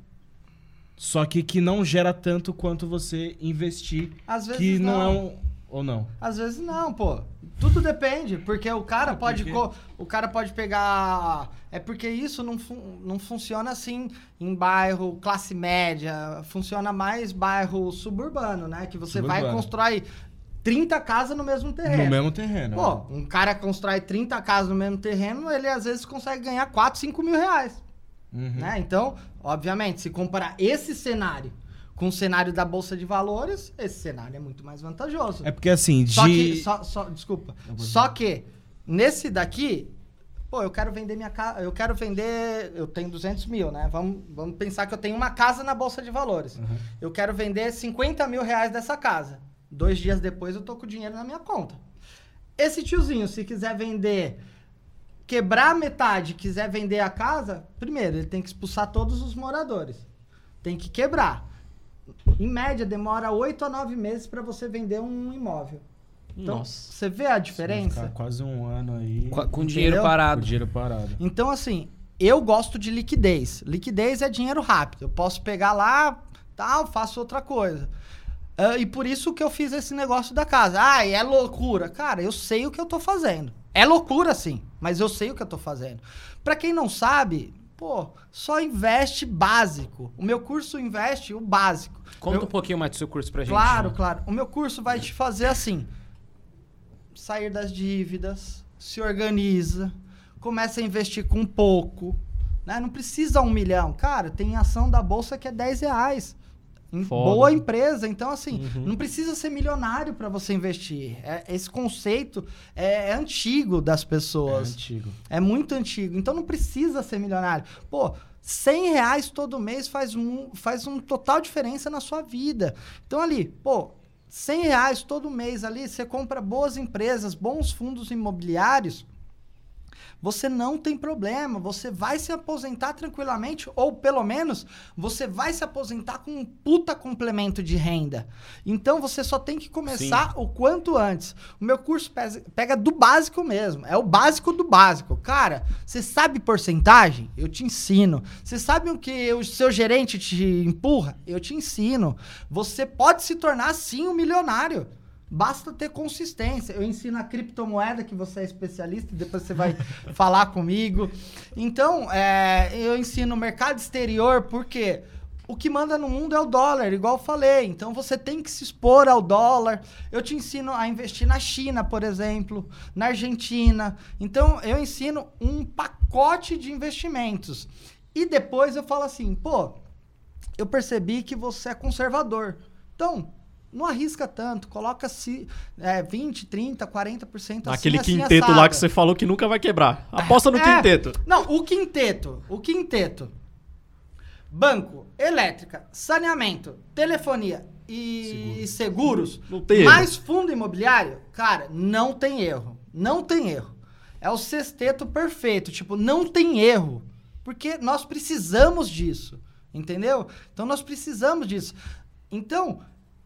só que que não gera tanto quanto você investir. Às vezes que não, não é um ou não? Às vezes não, pô. Tudo depende, porque o cara pode o cara pode pegar é porque isso não, fun não funciona assim em bairro classe média, funciona mais bairro suburbano, né, que você suburbano. vai constrói 30 casas no mesmo terreno. No mesmo terreno. Pô, é. um cara constrói 30 casas no mesmo terreno, ele às vezes consegue ganhar 4, 5 mil reais. Uhum. Né? Então, obviamente, se comparar esse cenário com o cenário da Bolsa de Valores, esse cenário é muito mais vantajoso. É porque assim, de... Só que, só, só, desculpa. Só que, nesse daqui, pô, eu quero vender minha casa, eu quero vender, eu tenho 200 mil, né? Vamos, vamos pensar que eu tenho uma casa na Bolsa de Valores. Uhum. Eu quero vender 50 mil reais dessa casa. Dois dias depois eu tô com o dinheiro na minha conta. Esse tiozinho, se quiser vender quebrar metade quiser vender a casa, primeiro, ele tem que expulsar todos os moradores. Tem que quebrar. Em média, demora oito a nove meses para você vender um imóvel. Então, Nossa. você vê a diferença? quase um ano aí. Com, com dinheiro parado. Com dinheiro parado. Então, assim, eu gosto de liquidez. Liquidez é dinheiro rápido. Eu posso pegar lá, tal, faço outra coisa. Uh, e por isso que eu fiz esse negócio da casa. Ah, é loucura. Cara, eu sei o que eu tô fazendo. É loucura, sim, mas eu sei o que eu tô fazendo. Para quem não sabe, pô, só investe básico. O meu curso investe o básico. Conta um pouquinho mais do seu curso pra gente. Claro, né? claro. O meu curso vai te fazer assim: sair das dívidas, se organiza, começa a investir com pouco. Né? Não precisa um milhão. Cara, tem ação da bolsa que é 10 reais. Foda. boa empresa. Então, assim, uhum. não precisa ser milionário para você investir. É, esse conceito é, é, antigo das pessoas. É antigo. É muito antigo. Então, não precisa ser milionário. Pô, 100 reais todo mês faz um, faz um total diferença na sua vida. Então, ali, pô, 100 reais todo mês ali, você compra boas empresas, bons fundos imobiliários. Você não tem problema, você vai se aposentar tranquilamente, ou pelo menos você vai se aposentar com um puta complemento de renda. Então você só tem que começar Sim. o quanto antes. O meu curso pega do básico mesmo, é o básico do básico. Cara, você sabe porcentagem? Eu te ensino. Você sabe o que o seu gerente te empurra? Eu te ensino. Você pode se tornar sim um milionário. Basta ter consistência. Eu ensino a criptomoeda, que você é especialista, depois você vai falar comigo. Então, é, eu ensino mercado exterior, porque o que manda no mundo é o dólar, igual eu falei. Então, você tem que se expor ao dólar. Eu te ensino a investir na China, por exemplo, na Argentina. Então, eu ensino um pacote de investimentos. E depois eu falo assim, pô, eu percebi que você é conservador. Então, não arrisca tanto, coloca se, é, 20, 30, 40% assim, Aquele assim, quinteto lá que você falou que nunca vai quebrar. Aposta no é, quinteto. Não, o quinteto, o quinteto. Banco, elétrica, saneamento, telefonia e Seguro. seguros, não tem mais erro. fundo imobiliário, cara, não tem erro. Não tem erro. É o sexteto perfeito, tipo, não tem erro. Porque nós precisamos disso, entendeu? Então nós precisamos disso. Então,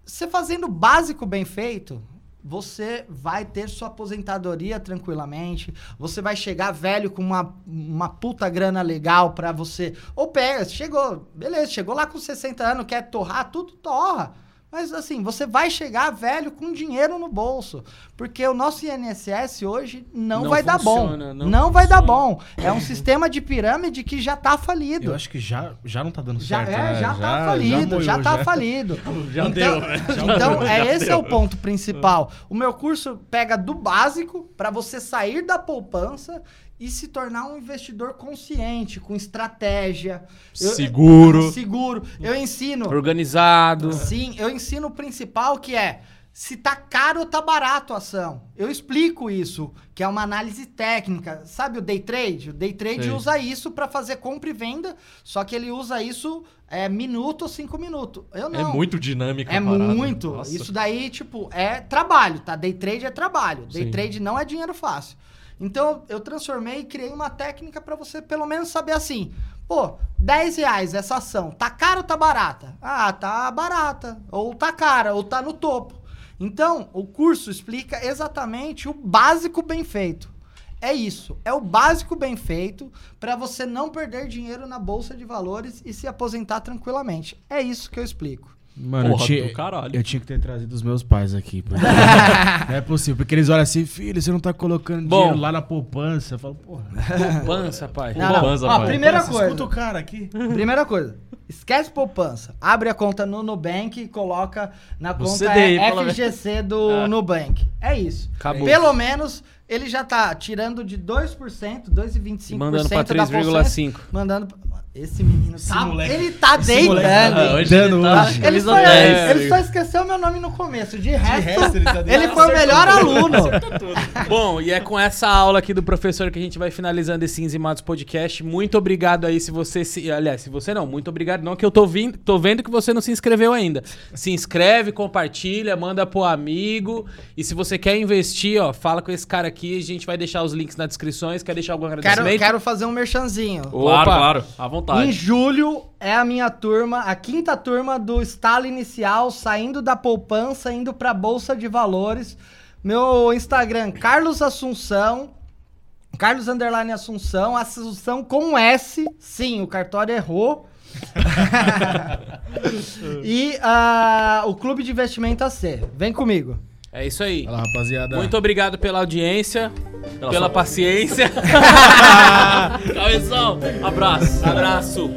você fazendo o básico bem feito, você vai ter sua aposentadoria tranquilamente. Você vai chegar velho com uma, uma puta grana legal pra você. Ou pega, chegou, beleza, chegou lá com 60 anos, quer torrar, tudo torra. Mas assim, você vai chegar velho com dinheiro no bolso. Porque o nosso INSS hoje não, não vai funciona, dar bom. Não, não vai dar bom. É um sistema de pirâmide que já tá falido. Eu acho que já, já não tá dando já, certo. É, né? já, já tá falido, já, moiou, já tá já. falido. já então, deu, né? Então, é esse deu. é o ponto principal. O meu curso pega do básico para você sair da poupança e se tornar um investidor consciente, com estratégia. Seguro. Eu, seguro. Eu ensino. Organizado. Sim, eu ensino o principal que é se tá caro ou tá barato a ação. Eu explico isso, que é uma análise técnica. Sabe o day trade? O day trade Sim. usa isso para fazer compra e venda, só que ele usa isso é minuto ou cinco minutos. Eu é não. É muito dinâmico. É muito. Nossa. Isso daí, tipo, é trabalho, tá? Day trade é trabalho. Day Sim. trade não é dinheiro fácil. Então eu transformei e criei uma técnica para você pelo menos saber assim. Pô, 10 reais essa ação. Tá cara ou tá barata? Ah, tá barata. Ou tá cara, ou tá no topo. Então, o curso explica exatamente o básico bem feito. É isso, é o básico bem feito para você não perder dinheiro na bolsa de valores e se aposentar tranquilamente. É isso que eu explico. Mano, Porra, eu, tinha, eu tinha que ter trazido os meus pais aqui. não é possível, porque eles olham assim, filho, você não tá colocando Bom, dinheiro lá na poupança. Eu falo, porra. Poupança, pai. Não, poupança, Ó, pai. Primeira coisa. Escuta o cara aqui. Primeira coisa. Esquece poupança. Abre a conta no Nubank e coloca na conta CDI, FGC do ah. Nubank. É isso. Acabou. Pelo menos ele já tá tirando de 2%, 2,25% mandando pra 3,5%. Mandando esse menino tá, ele tá deitando. Tá, hoje ele, tá, hoje. Ele, foi, ele, só esqueceu meu nome no começo. De resto, de resto ele, tá ele foi o melhor aluno. Bom, e é com essa aula aqui do professor que a gente vai finalizando esse Enzimados Podcast. Muito obrigado aí se você se. Aliás, se você não, muito obrigado. Não, que eu tô, vindo, tô vendo que você não se inscreveu ainda. Se inscreve, compartilha, manda pro amigo. E se você quer investir, ó, fala com esse cara aqui. A gente vai deixar os links nas descrições. Quer deixar algum agradecimento? Quero, quero fazer um merchanzinho. Claro, claro. À vontade. Em julho é a minha turma, a quinta turma do estalo inicial, saindo da poupança, indo para bolsa de valores. Meu Instagram, Carlos Assunção. Carlos Underline Assunção, Assunção com S. Sim, o cartório errou. e uh, o Clube de Investimento AC. Vem comigo. É isso aí. Fala, rapaziada. Muito obrigado pela audiência, pela, pela paciência. Cabeção, abraço. Abraço.